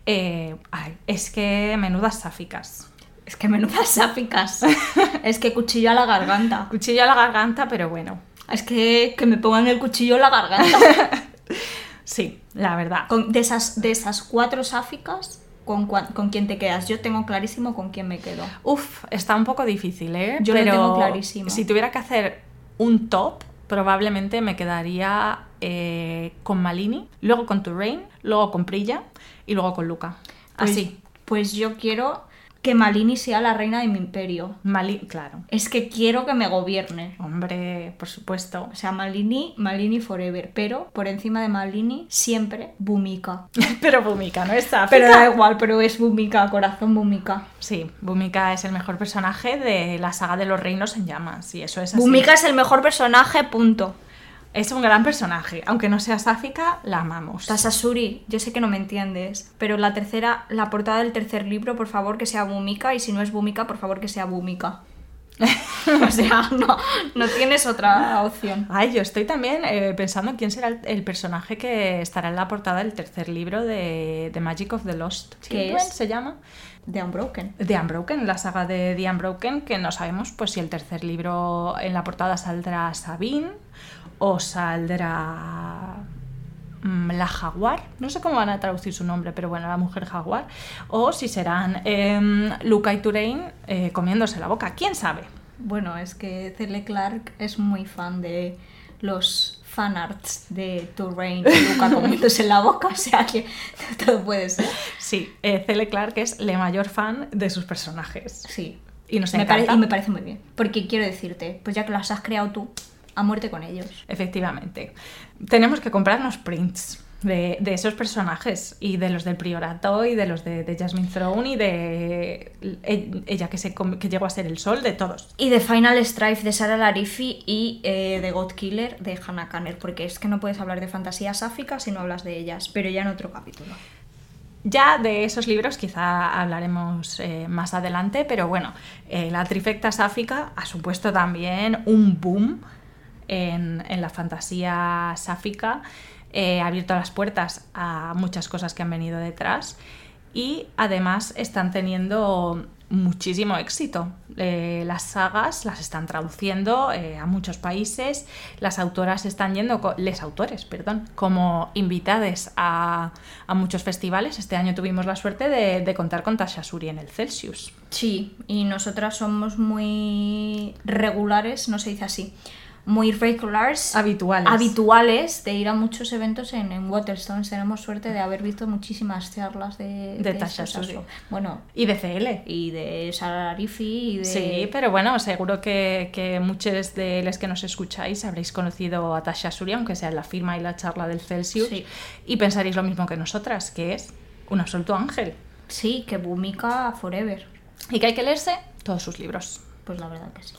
Eh, ay, es que menudas sáficas. Es que menudas sáficas. es que cuchillo a la garganta. Cuchillo a la garganta, pero bueno. Es que, que me pongan el cuchillo en la garganta. Sí, la verdad. Con- de, esas, de esas cuatro sáficas, ¿con, ¿con quién te quedas? Yo tengo clarísimo con quién me quedo. Uf, está un poco difícil, ¿eh? Yo lo tengo clarísimo. Si tuviera que hacer un top, probablemente me quedaría eh, con Malini, luego con Touraine, luego con Prilla y luego con Luca. Pues- Así. Pues yo quiero que Malini sea la reina de mi imperio. Malini, claro. Es que quiero que me gobierne. Hombre, por supuesto. O sea, Malini, Malini forever. Pero por encima de Malini, siempre Bumika. Pero Bumika, ¿no está? Pero da igual, pero es Bumika, corazón Bumika. Sí, Bumika es el mejor personaje de la saga de los reinos en llamas. Y eso es así. Bumika es el mejor personaje, punto. Es un gran personaje. Aunque no sea sáfica, la amamos. Tasasuri, yo sé que no me entiendes, pero la tercera, la portada del tercer libro, por favor que sea Bumika, y si no es Bumika, por favor que sea Bumika. o sea, no, no tienes otra opción. Ay, yo estoy también eh, pensando en quién será el, el personaje que estará en la portada del tercer libro de, de Magic of the Lost. ¿Qué Children, es? se llama? De Unbroken. The Unbroken, la saga de The Unbroken, que no sabemos pues si el tercer libro en la portada saldrá Sabine o saldrá mm, la jaguar, no sé cómo van a traducir su nombre, pero bueno, la mujer jaguar, o si serán em, Luca y Turain eh, comiéndose la boca, quién sabe. Bueno, es que Cele Clark es muy fan de los fanarts de Turrain y Luca comiéndose la boca, o sea que todo puede ser. Sí, eh, Cele Clark es la mayor fan de sus personajes. Sí. Y nos Me encanta. pare- y me parece muy bien. Porque quiero decirte, pues ya que las has creado tú, a muerte con ellos. Efectivamente. Tenemos que comprarnos prints de, de esos personajes y de los del Priorato y de los de, de Jasmine Throne y de e- ella que, se, que llegó a ser el sol, de todos. Y de Final Strife de Sara Larifi y eh, de God Killer de Hannah Kanner, porque es que no puedes hablar de fantasías sáficas si no hablas de ellas, pero ya en otro capítulo. Ya de esos libros quizá hablaremos eh, más adelante, pero bueno, eh, la trifecta sáfica ha supuesto también un boom en, la fantasía sáfica, eh, ha abierto las puertas a muchas cosas que han venido detrás y además están teniendo muchísimo éxito. Eh, las sagas las están traduciendo eh, a muchos países, las autoras están yendo, les autores, perdón, como invitades a, a muchos festivales. Este año tuvimos la suerte de, de contar con Tasha Suri en el Celsius. Sí, y nosotras somos muy regulares, no se dice así, muy regulars, Habituales. habituales de ir a muchos eventos en, en Waterstones. Tenemos suerte de haber visto muchísimas charlas de, De Tasha estos Suri. Bueno, y de CL. y de Sara Larifi y de... Sí, pero bueno, seguro que, que muchos de los que nos escucháis habréis conocido a Tasha Suri, aunque sea en la firma y la charla del Celsius, Sí. y pensaréis lo mismo que nosotras, que es un absoluto ángel. Sí, que Bumika forever. Y que hay que leerse todos sus libros. Pues la verdad que sí.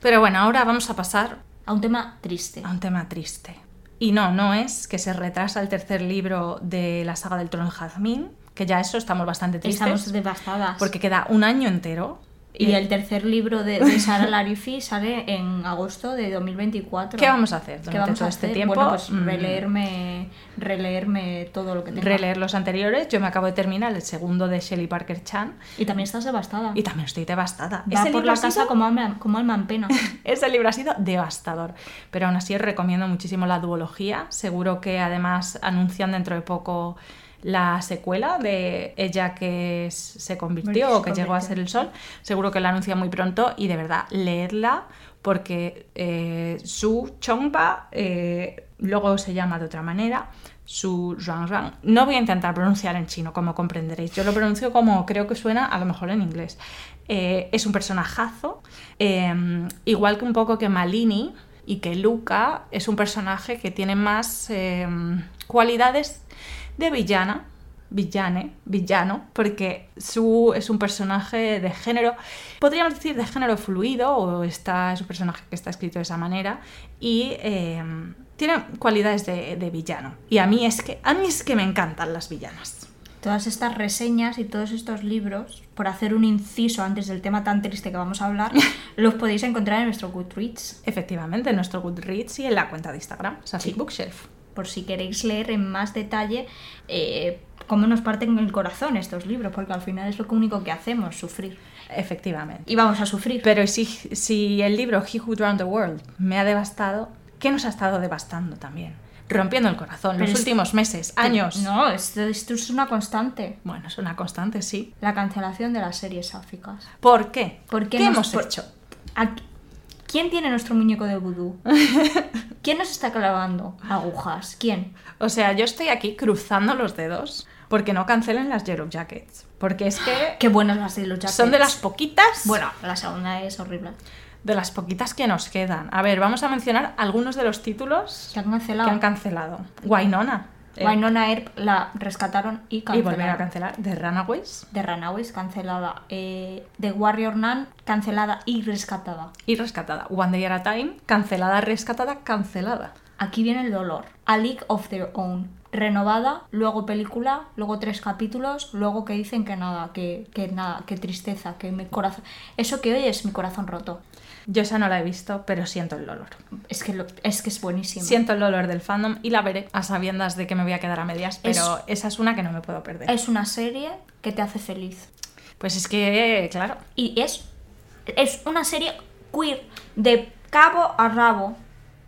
Pero bueno, ahora vamos a pasar A un tema triste. a un tema triste. Y no, no es que se retrasa el tercer libro de la saga del trono de Jazmín, que ya eso estamos bastante tristes, Estamos devastadas. porque queda un año entero. Y el tercer libro de, de Sara Larifi sale en agosto de 2024. ¿Qué vamos a hacer ¿Qué vamos todo a este hacer? tiempo? Bueno, pues Mm, releerme, releerme todo lo que tenga. releer los anteriores. Yo me acabo de terminar el segundo de Shelley Parker Chan Y también estás devastada. y también estoy devastada. Va Ese por libro la ha sido- casa como alma, como alma en pena. Ese libro ha sido devastador, pero aún así os recomiendo muchísimo la duología. Seguro que además anuncian dentro de poco la secuela de ella que se convirtió o que llegó a ser el sol. Seguro que la anuncian muy pronto y de verdad leedla porque eh, Su Chongpa eh, luego se llama de otra manera, Su Zhuang Zhuang. No voy a intentar pronunciar en chino, como comprenderéis. Yo lo pronuncio como creo que suena a lo mejor en inglés. Eh, es un personajazo, eh, igual que un poco que Malini y que Luca es un personaje que tiene más eh, cualidades de villana, villane, villano, porque Su es un personaje de género, podríamos decir de género fluido, o está, es un personaje que está escrito de esa manera, y eh, tiene cualidades de, de villano. Y a mí es que a mí es que me encantan las villanas. Todas estas reseñas y todos estos libros, por hacer un inciso antes del tema tan triste que vamos a hablar, los podéis encontrar en nuestro Goodreads, Efectivamente, en nuestro Goodreads y en la cuenta de Instagram, Safi Sí. Bookshelf. Por si queréis leer en más detalle eh, cómo nos parten el corazón estos libros, porque al final es lo único que hacemos, sufrir. Efectivamente. Y vamos a sufrir. Pero si, si el libro He Who Drowned the World me ha devastado, ¿qué nos ha estado devastando también? Rompiendo el corazón Pero los últimos meses, años. No, esto, esto es una constante. Bueno, es una constante, sí. La cancelación de las series sáficas. ¿Por qué? ¿Por qué ¿Qué nos- hemos por- hecho? ¿A- ¿Quién tiene nuestro muñeco de vudú? ¿Quién nos está clavando agujas? ¿Quién? O sea, yo estoy aquí cruzando los dedos porque no cancelen las Yellow Jackets. Porque es que Qué buenas las de los Jackets. son de las poquitas. Bueno, la segunda es horrible. de las poquitas que nos quedan. A ver, vamos a mencionar algunos de los títulos Que han cancelado. que han cancelado. Wynonna. Eh, Earp la rescataron y y cancelaron. volver a cancelar. The Runaways. The Runaways cancelada. Eh, The Warrior Nun cancelada y rescatada. Y rescatada. One Day at a Time. Cancelada, rescatada, cancelada. Aquí viene el dolor. A League of Their Own. Renovada, luego película, luego tres capítulos, luego que dicen que nada, que, que nada, que tristeza, que mi corazón. Eso que hoy es mi corazón roto. Yo esa no la he visto, pero siento el dolor. Es que, lo- es, que es buenísimo. Siento el dolor del fandom y la veré a sabiendas de que me voy a quedar a medias, pero esa es una que no me puedo perder. Es una serie que te hace feliz. Pues es que, claro, Y es, es una serie queer de cabo a rabo.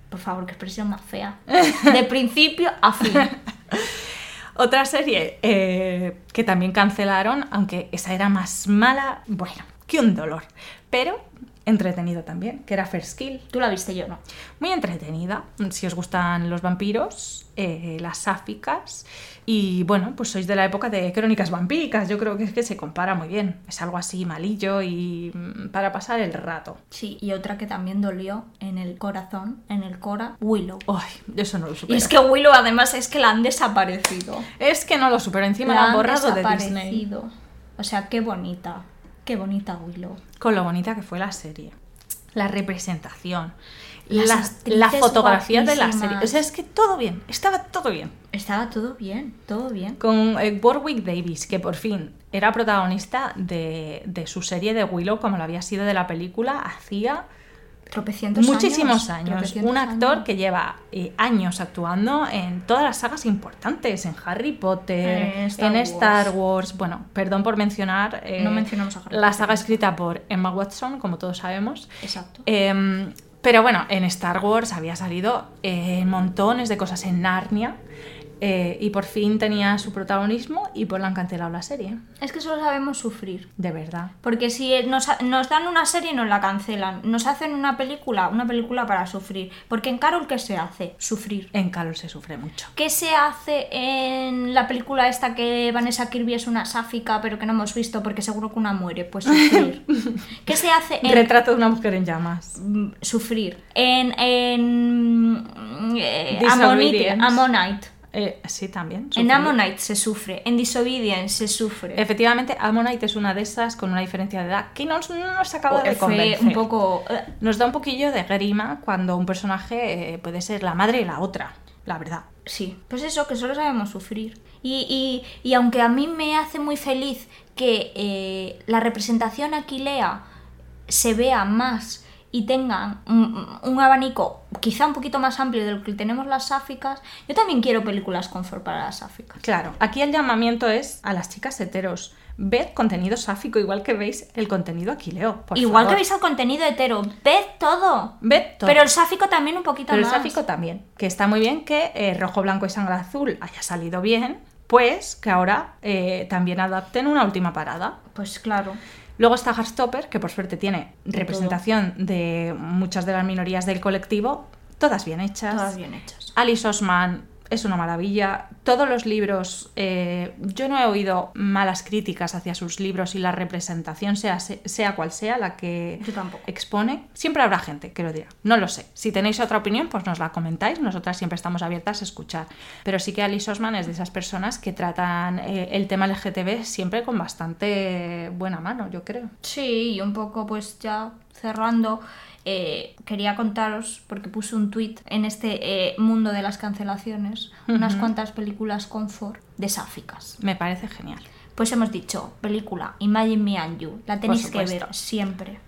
Por favor, qué expresión más fea. De principio a fin. Otra serie eh, que también cancelaron, aunque esa era más mala, bueno, que un dolor, pero entretenido también, que era First Kill. Tú la viste, yo no. Muy entretenida, si os gustan los vampiros, eh, las sáficas y bueno, pues sois de la época de crónicas vampíricas, yo creo que es que se compara muy bien, es algo así malillo y mm, para pasar el rato. Sí, y otra que también dolió en el corazón, en el cora, Willow. Ay, eso no lo Y supero. es que Willow además es que la han desaparecido. Es que no lo supero, encima la han han borrado de Disney. O sea, qué bonita. Qué bonita Willow. con lo bonita que fue la serie. La representación, Las la, actrices la fotografía de la serie. O sea, es que todo bien, estaba todo bien. Estaba todo bien, todo bien. Con eh, Warwick Davis, que por fin era protagonista de, de su serie de Willow, como lo había sido de la película, hacía Tropecientos muchísimos años. tropecientos Un actor años. que lleva eh, años actuando en todas las sagas importantes, en Harry Potter, En Star en Wars. Star Wars. Bueno, perdón por mencionar eh, No mencionamos a Harry la Potter. saga escrita por Emma Watson, como todos sabemos. Exacto. Em, pero bueno, en Star Wars había salido eh, montones de cosas en Narnia eh, y por fin tenía su protagonismo y pues la han cancelado la serie. Es que solo sabemos sufrir. De verdad. Porque si nos, nos dan una serie nos la cancelan. Nos hacen una película, una película para sufrir. Porque en Carol, ¿qué se hace? Sufrir. En Carol se sufre mucho. ¿Qué se hace en la película esta que Vanessa Kirby es una sáfica pero que no hemos visto porque seguro que una muere? Pues sufrir. ¿Qué se hace en Retrato de una mujer en llamas. Mm, sufrir? En, en eh. Ammonite, Ammonite. Eh, sí, también. En. Ammonite se sufre, en Disobedience se sufre. Efectivamente, Ammonite es una de esas con una diferencia de edad que no nos, no nos acaba de Fue convencer. un poco... eh, Nos da un poquillo de grima cuando un personaje eh, puede ser la madre y la otra, la verdad. Sí, pues eso, que solo sabemos sufrir. Y, y- y aunque a mí me hace muy feliz que eh, la representación aquilea se vea más y tengan un, un abanico quizá un poquito más amplio de lo que tenemos las sáficas, yo también quiero películas confort para las sáficas. Claro, aquí el llamamiento es a las chicas heteros. Ved contenido sáfico, igual que veis el contenido aquileo. por Igual que veis el contenido hetero, ved todo. Ved todo. Pero el sáfico también un poquito Pero el más. sáfico también. Que está muy bien que eh, rojo, blanco y sangre azul haya salido bien, pues que ahora eh, también adapten una última parada. Pues claro. Luego está Heartstopper, que por suerte tiene representación de muchas de las minorías del colectivo, todas bien hechas. Todas bien hechas. Alice Osman es una maravilla. Todos los libros, eh, yo no he oído malas críticas hacia sus libros y la representación, sea, sea cual sea la que Yo tampoco. expone. Siempre habrá gente que lo dirá. No lo sé. Si tenéis otra opinión, pues nos la comentáis. Nosotras siempre estamos abiertas a escuchar. Pero sí que Alice Osman es de esas personas que tratan eh, el tema LGTB siempre con bastante buena mano, yo creo. Sí, y un poco pues ya cerrando, eh, quería contaros, porque puse un tweet en este eh, mundo de las cancelaciones, unas cuantas películas confort de sáficas. Me parece genial. Pues hemos dicho, película Imagine Me and You, la tenéis que ver siempre.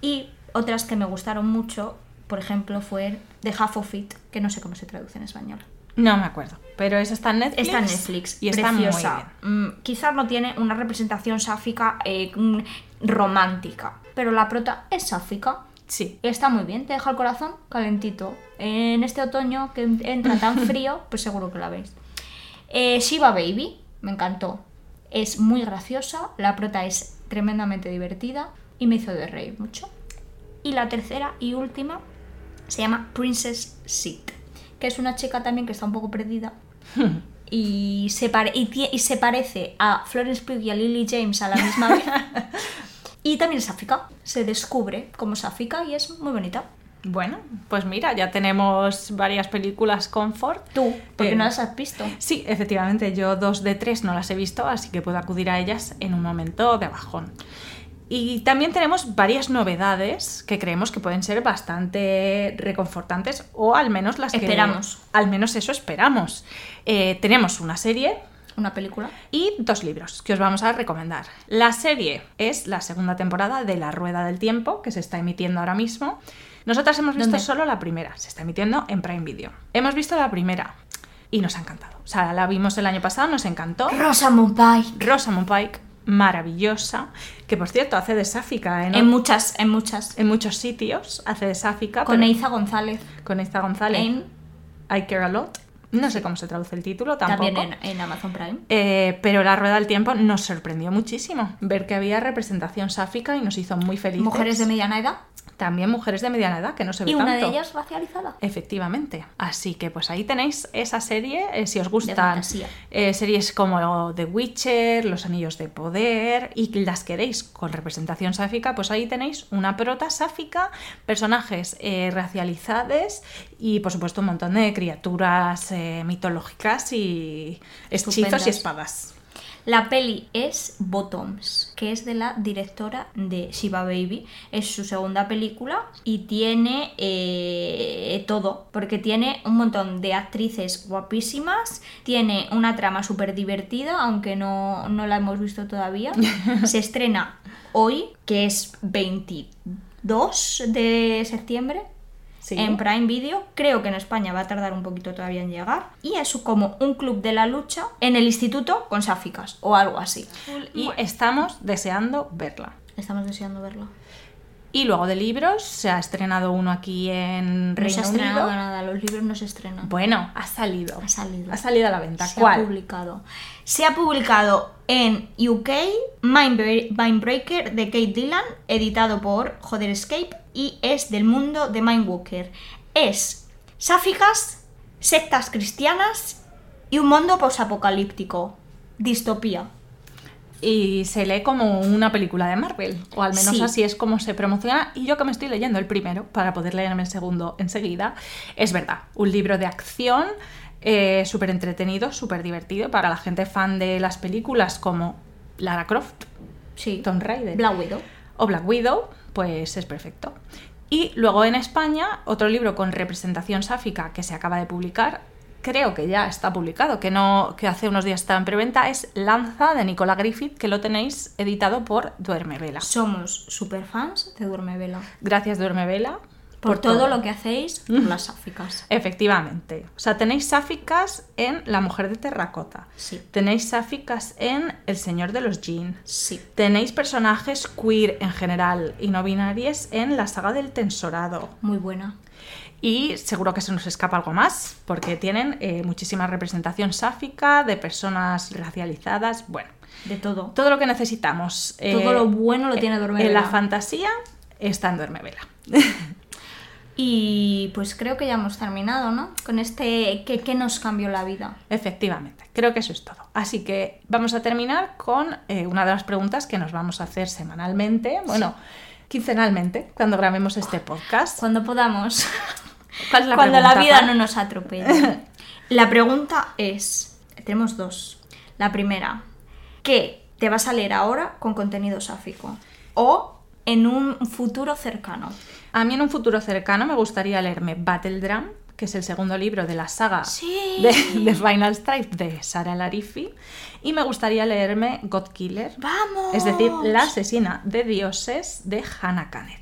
Y otras que me gustaron mucho, por ejemplo, fue The Half of It, que no sé cómo se traduce en español. No me acuerdo. Pero esa está en Netflix. Está en Netflix, Y está preciosa. muy bien. Mm, quizás no tiene una representación sáfica eh, mm, romántica, pero la prota es sáfica. Sí. Está muy bien, te deja el corazón calentito. En este otoño que entra tan frío, pues seguro que la veis. Eh, Shiva Baby, me encantó. Es muy graciosa, la prota es tremendamente divertida y me hizo de reír mucho. Y la tercera y última se llama Princess Seed, que es una chica también que está un poco perdida y se, y se parece a Florence Pugh y a Lily James a la misma vez. Y también es sáfica, se descubre como sáfica y es muy bonita. Bueno, pues mira, ya tenemos varias películas confort. Tú, porque Eh, no las has visto. Sí, efectivamente, yo dos de tres no las he visto, así que puedo acudir a ellas en un momento de bajón. Y también tenemos varias novedades que creemos que pueden ser bastante reconfortantes o al menos las que... Esperamos. Al menos eso esperamos. Eh, tenemos una serie Una película. y dos libros que os vamos a recomendar. La serie es la segunda temporada de La Rueda del Tiempo, que se está emitiendo ahora mismo. Nosotras hemos visto ¿Dónde? solo la primera, se está emitiendo en Prime Video. Hemos visto la primera y nos ha encantado. O sea, la vimos el año pasado, nos encantó. Rosamund Pike. Rosamund Pike, maravillosa, que por cierto hace de Sáfica en, En muchas, en muchas. en muchos sitios, hace de Sáfica. Con Eiza González. con Eiza González. En, I Care a Lot. No sé cómo se traduce el título tampoco. también en, en Amazon Prime. Eh, pero la rueda del tiempo nos sorprendió muchísimo ver que había representación sáfica y nos hizo muy felices. Mujeres de mediana edad. También mujeres de mediana edad, que no se ve Y una tanto. de ellas racializada. Efectivamente. Así que pues ahí tenéis esa serie, eh, si os gustan eh, series como The Witcher, Los Anillos de Poder y las queréis con representación sáfica, pues ahí tenéis una prota sáfica, personajes eh, racializados y por supuesto un montón de criaturas eh, mitológicas y hechizos y espadas. La peli es Bottoms, que es de la directora de Shiva Baby. Es su segunda película y tiene eh, todo, porque tiene un montón de actrices guapísimas, tiene una trama súper divertida, aunque no, no la hemos visto todavía. Se estrena hoy, que es 22 de septiembre. Sí. En Prime Video, creo que en España va a tardar un poquito todavía en llegar. Y es como un club de la lucha en el instituto con sáficas o algo así. Y estamos deseando verla. Estamos deseando verlo. Y luego de libros, se ha estrenado uno aquí en No Reino se ha estrenado Unido. nada, los libros no se estrenan. Bueno, ha salido. Ha salido. Ha salido a la venta. se ¿Cuál? ha publicado. Se ha publicado en UK Mindbreaker Mindbreaker de Kate Dillon, editado por Joder Escape y es del mundo de Mindwalker. Es sáficas, sectas cristianas y un mundo posapocalíptico. Distopía. Y se lee como una película de Marvel, o al menos Sí. así es como se promociona. Y yo que me estoy leyendo el primero, para poder leerme el segundo enseguida, es verdad, un libro de acción eh, súper entretenido, súper divertido, para la gente fan de las películas como Lara Croft, Sí. Tomb Raider Black Widow. o Black Widow, pues es perfecto. Y luego en España, otro libro con representación sáfica que se acaba de publicar, creo que ya está publicado, que no que hace unos días estaba en preventa, es Lanza de Nicola Griffith, que lo tenéis editado por Duerme Vela. Somos super fans de Duerme Vela. Gracias Duerme Vela Por, todo, lo que hacéis por las sáficas. Efectivamente. O sea, tenéis sáficas en La Mujer de Terracota. Sí. Tenéis sáficas en El Señor de los Jin. Sí. Tenéis personajes queer en general y no binarias en la saga del Tensorado. Muy buena. Y seguro que se nos escapa algo más, porque tienen eh, muchísima representación sáfica de personas racializadas. Bueno, De todo. todo lo que necesitamos. eh, Todo lo bueno lo tiene Duerme En la fantasía está en Duerme Vela. Y pues creo que ya hemos terminado, ¿no? Con este que, que nos cambió la vida. Efectivamente, creo que eso es todo. Así que vamos a terminar con eh, una de las preguntas que nos vamos a hacer semanalmente, bueno, quincenalmente, cuando grabemos este podcast. Cuando podamos. ¿Cuál es la Cuando la vida no nos atropelle. La pregunta es, tenemos dos. La primera, ¿qué te vas a leer ahora con contenido sáfico? O en un futuro cercano. A mí en un futuro cercano me gustaría leerme Battle Drum, que es el segundo libro de la saga Sí. de, de Final Stripe de Sara Larifi, y me gustaría leerme God Killer, ¡Vamos! es decir, La asesina de dioses de Hannah Kanner.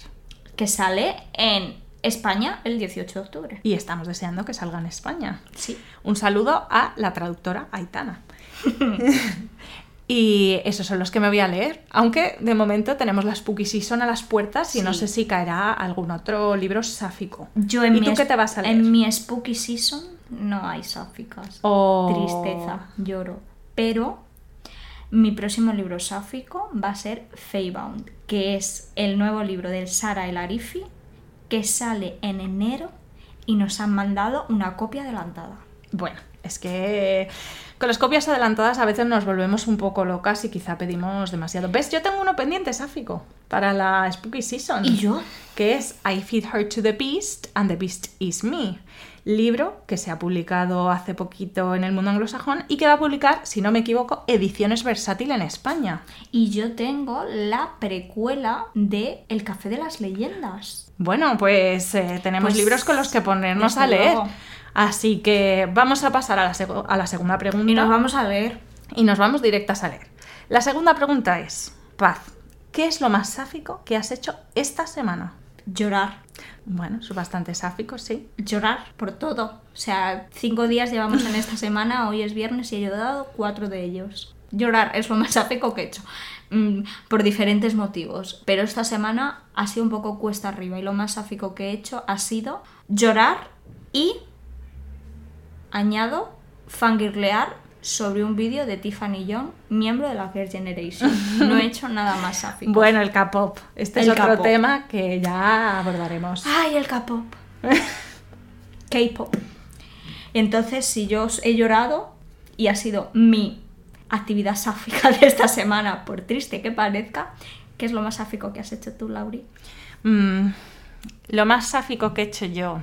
Que sale en España el 18 de octubre. Y estamos deseando que salga en España. Sí. Un saludo a la traductora Aitana. y esos son los que me voy a leer. Aunque de momento tenemos la Spooky Season a las puertas y no sé si caerá algún otro libro sáfico. Yo en ¿Y mi tú qué te vas a leer? En mi Spooky Season no hay sáficas. Oh. Tristeza, lloro. Pero mi próximo libro sáfico va a ser Feybound, que es el nuevo libro del Sara El Arifi, que sale en enero y nos han mandado una copia adelantada. Bueno, es que con las copias adelantadas a veces nos volvemos un poco locas y quizá pedimos demasiado. ¿Ves? Yo tengo uno pendiente sáfico para la Spooky Season. ¿Y yo? Que es I Feed Her to the Beast and the Beast is Me. Libro que se ha publicado hace poquito en el mundo anglosajón y que va a publicar, si no me equivoco, Ediciones Versátil en España. Y yo tengo la precuela de El Café de las Leyendas. Bueno, pues eh, tenemos Pues, libros con los que ponernos a leer. luego. Así que vamos a pasar a la, a la segunda pregunta. Y nos vamos a leer. Y nos vamos directas a leer. La segunda pregunta es, Paz, ¿qué es lo más sáfico que has hecho esta semana? Llorar. Bueno, es bastante sáfico, sí. llorar por todo. O sea, cinco días llevamos en esta semana, hoy es viernes y he llorado cuatro de ellos. Llorar es lo más sáfico que he hecho. Mm, por diferentes motivos. Pero esta semana ha sido un poco cuesta arriba y lo más sáfico que he hecho ha sido llorar y, añado, fangirlear sobre un vídeo de Tiffany Young, miembro de la Girl Generation. No he hecho nada más sáfico. Bueno, el K-pop. Este es otro tema que ya abordaremos. ¡Ay, el K-pop! K-pop. Entonces, si yo os he llorado y ha sido mi actividad sáfica de esta semana, por triste que parezca, ¿qué es lo más sáfico que has hecho tú, Lauri? Mm, lo más sáfico que he hecho yo.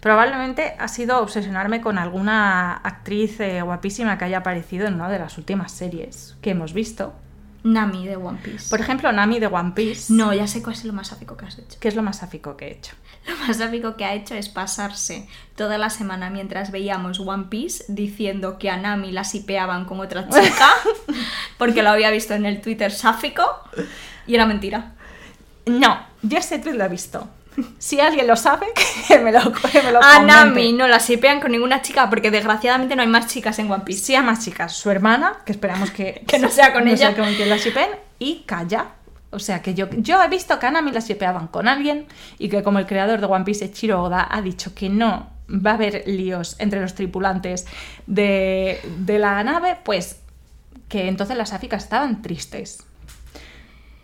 Probablemente ha sido obsesionarme con alguna actriz eh, guapísima que haya aparecido en una de las últimas series que hemos visto. Nami de One Piece. Por ejemplo, Nami de One Piece. No, ya sé cuál es lo más sáfico que has hecho. ¿Qué es lo más sáfico que he hecho? Lo más sáfico que ha hecho es pasarse toda la semana mientras veíamos One Piece diciendo que a Nami la sipeaban con otra chica porque lo había visto en el Twitter sáfico y era mentira. No, yo ese tweet lo he visto. Si alguien lo sabe, que me lo, que me lo A comente. Nami no la sipean con ninguna chica porque desgraciadamente no hay más chicas en One Piece. Sí a más chicas, su hermana, que esperamos que, Que no sea con no ella. sea con quien la shipen, y Kaya. O sea que yo, yo he visto que a Nami la shipeaban con alguien y que como el creador de One Piece, Chiro Oda, ha dicho que no va a haber líos entre los tripulantes de, de la nave, pues que entonces las sáficas estaban tristes.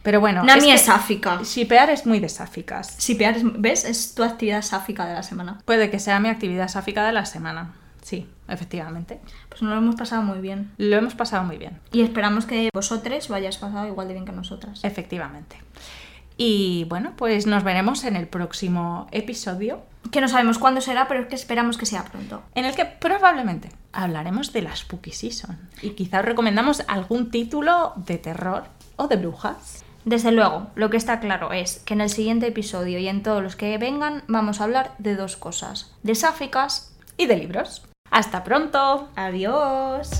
Pero bueno, Nami es sáfica. Shipear es muy de sáficas. Sipear, es- ¿ves? Es tu actividad sáfica de la semana. Puede que sea mi actividad sáfica de la semana. Sí, efectivamente. Pues nos lo hemos pasado muy bien. Lo hemos pasado muy bien. Y esperamos que vosotros lo hayáis pasado igual de bien que nosotras. Efectivamente. Y bueno, pues nos veremos en el próximo episodio, Que no sabemos cuándo será, pero es que esperamos que sea pronto. en el que probablemente hablaremos de la Spooky Season. Y quizá os recomendamos algún título de terror o de brujas. Desde luego, lo que está claro es que en el siguiente episodio y en todos los que vengan vamos a hablar de dos cosas. De sáficas. Y de libros. ¡Hasta pronto! Adiós.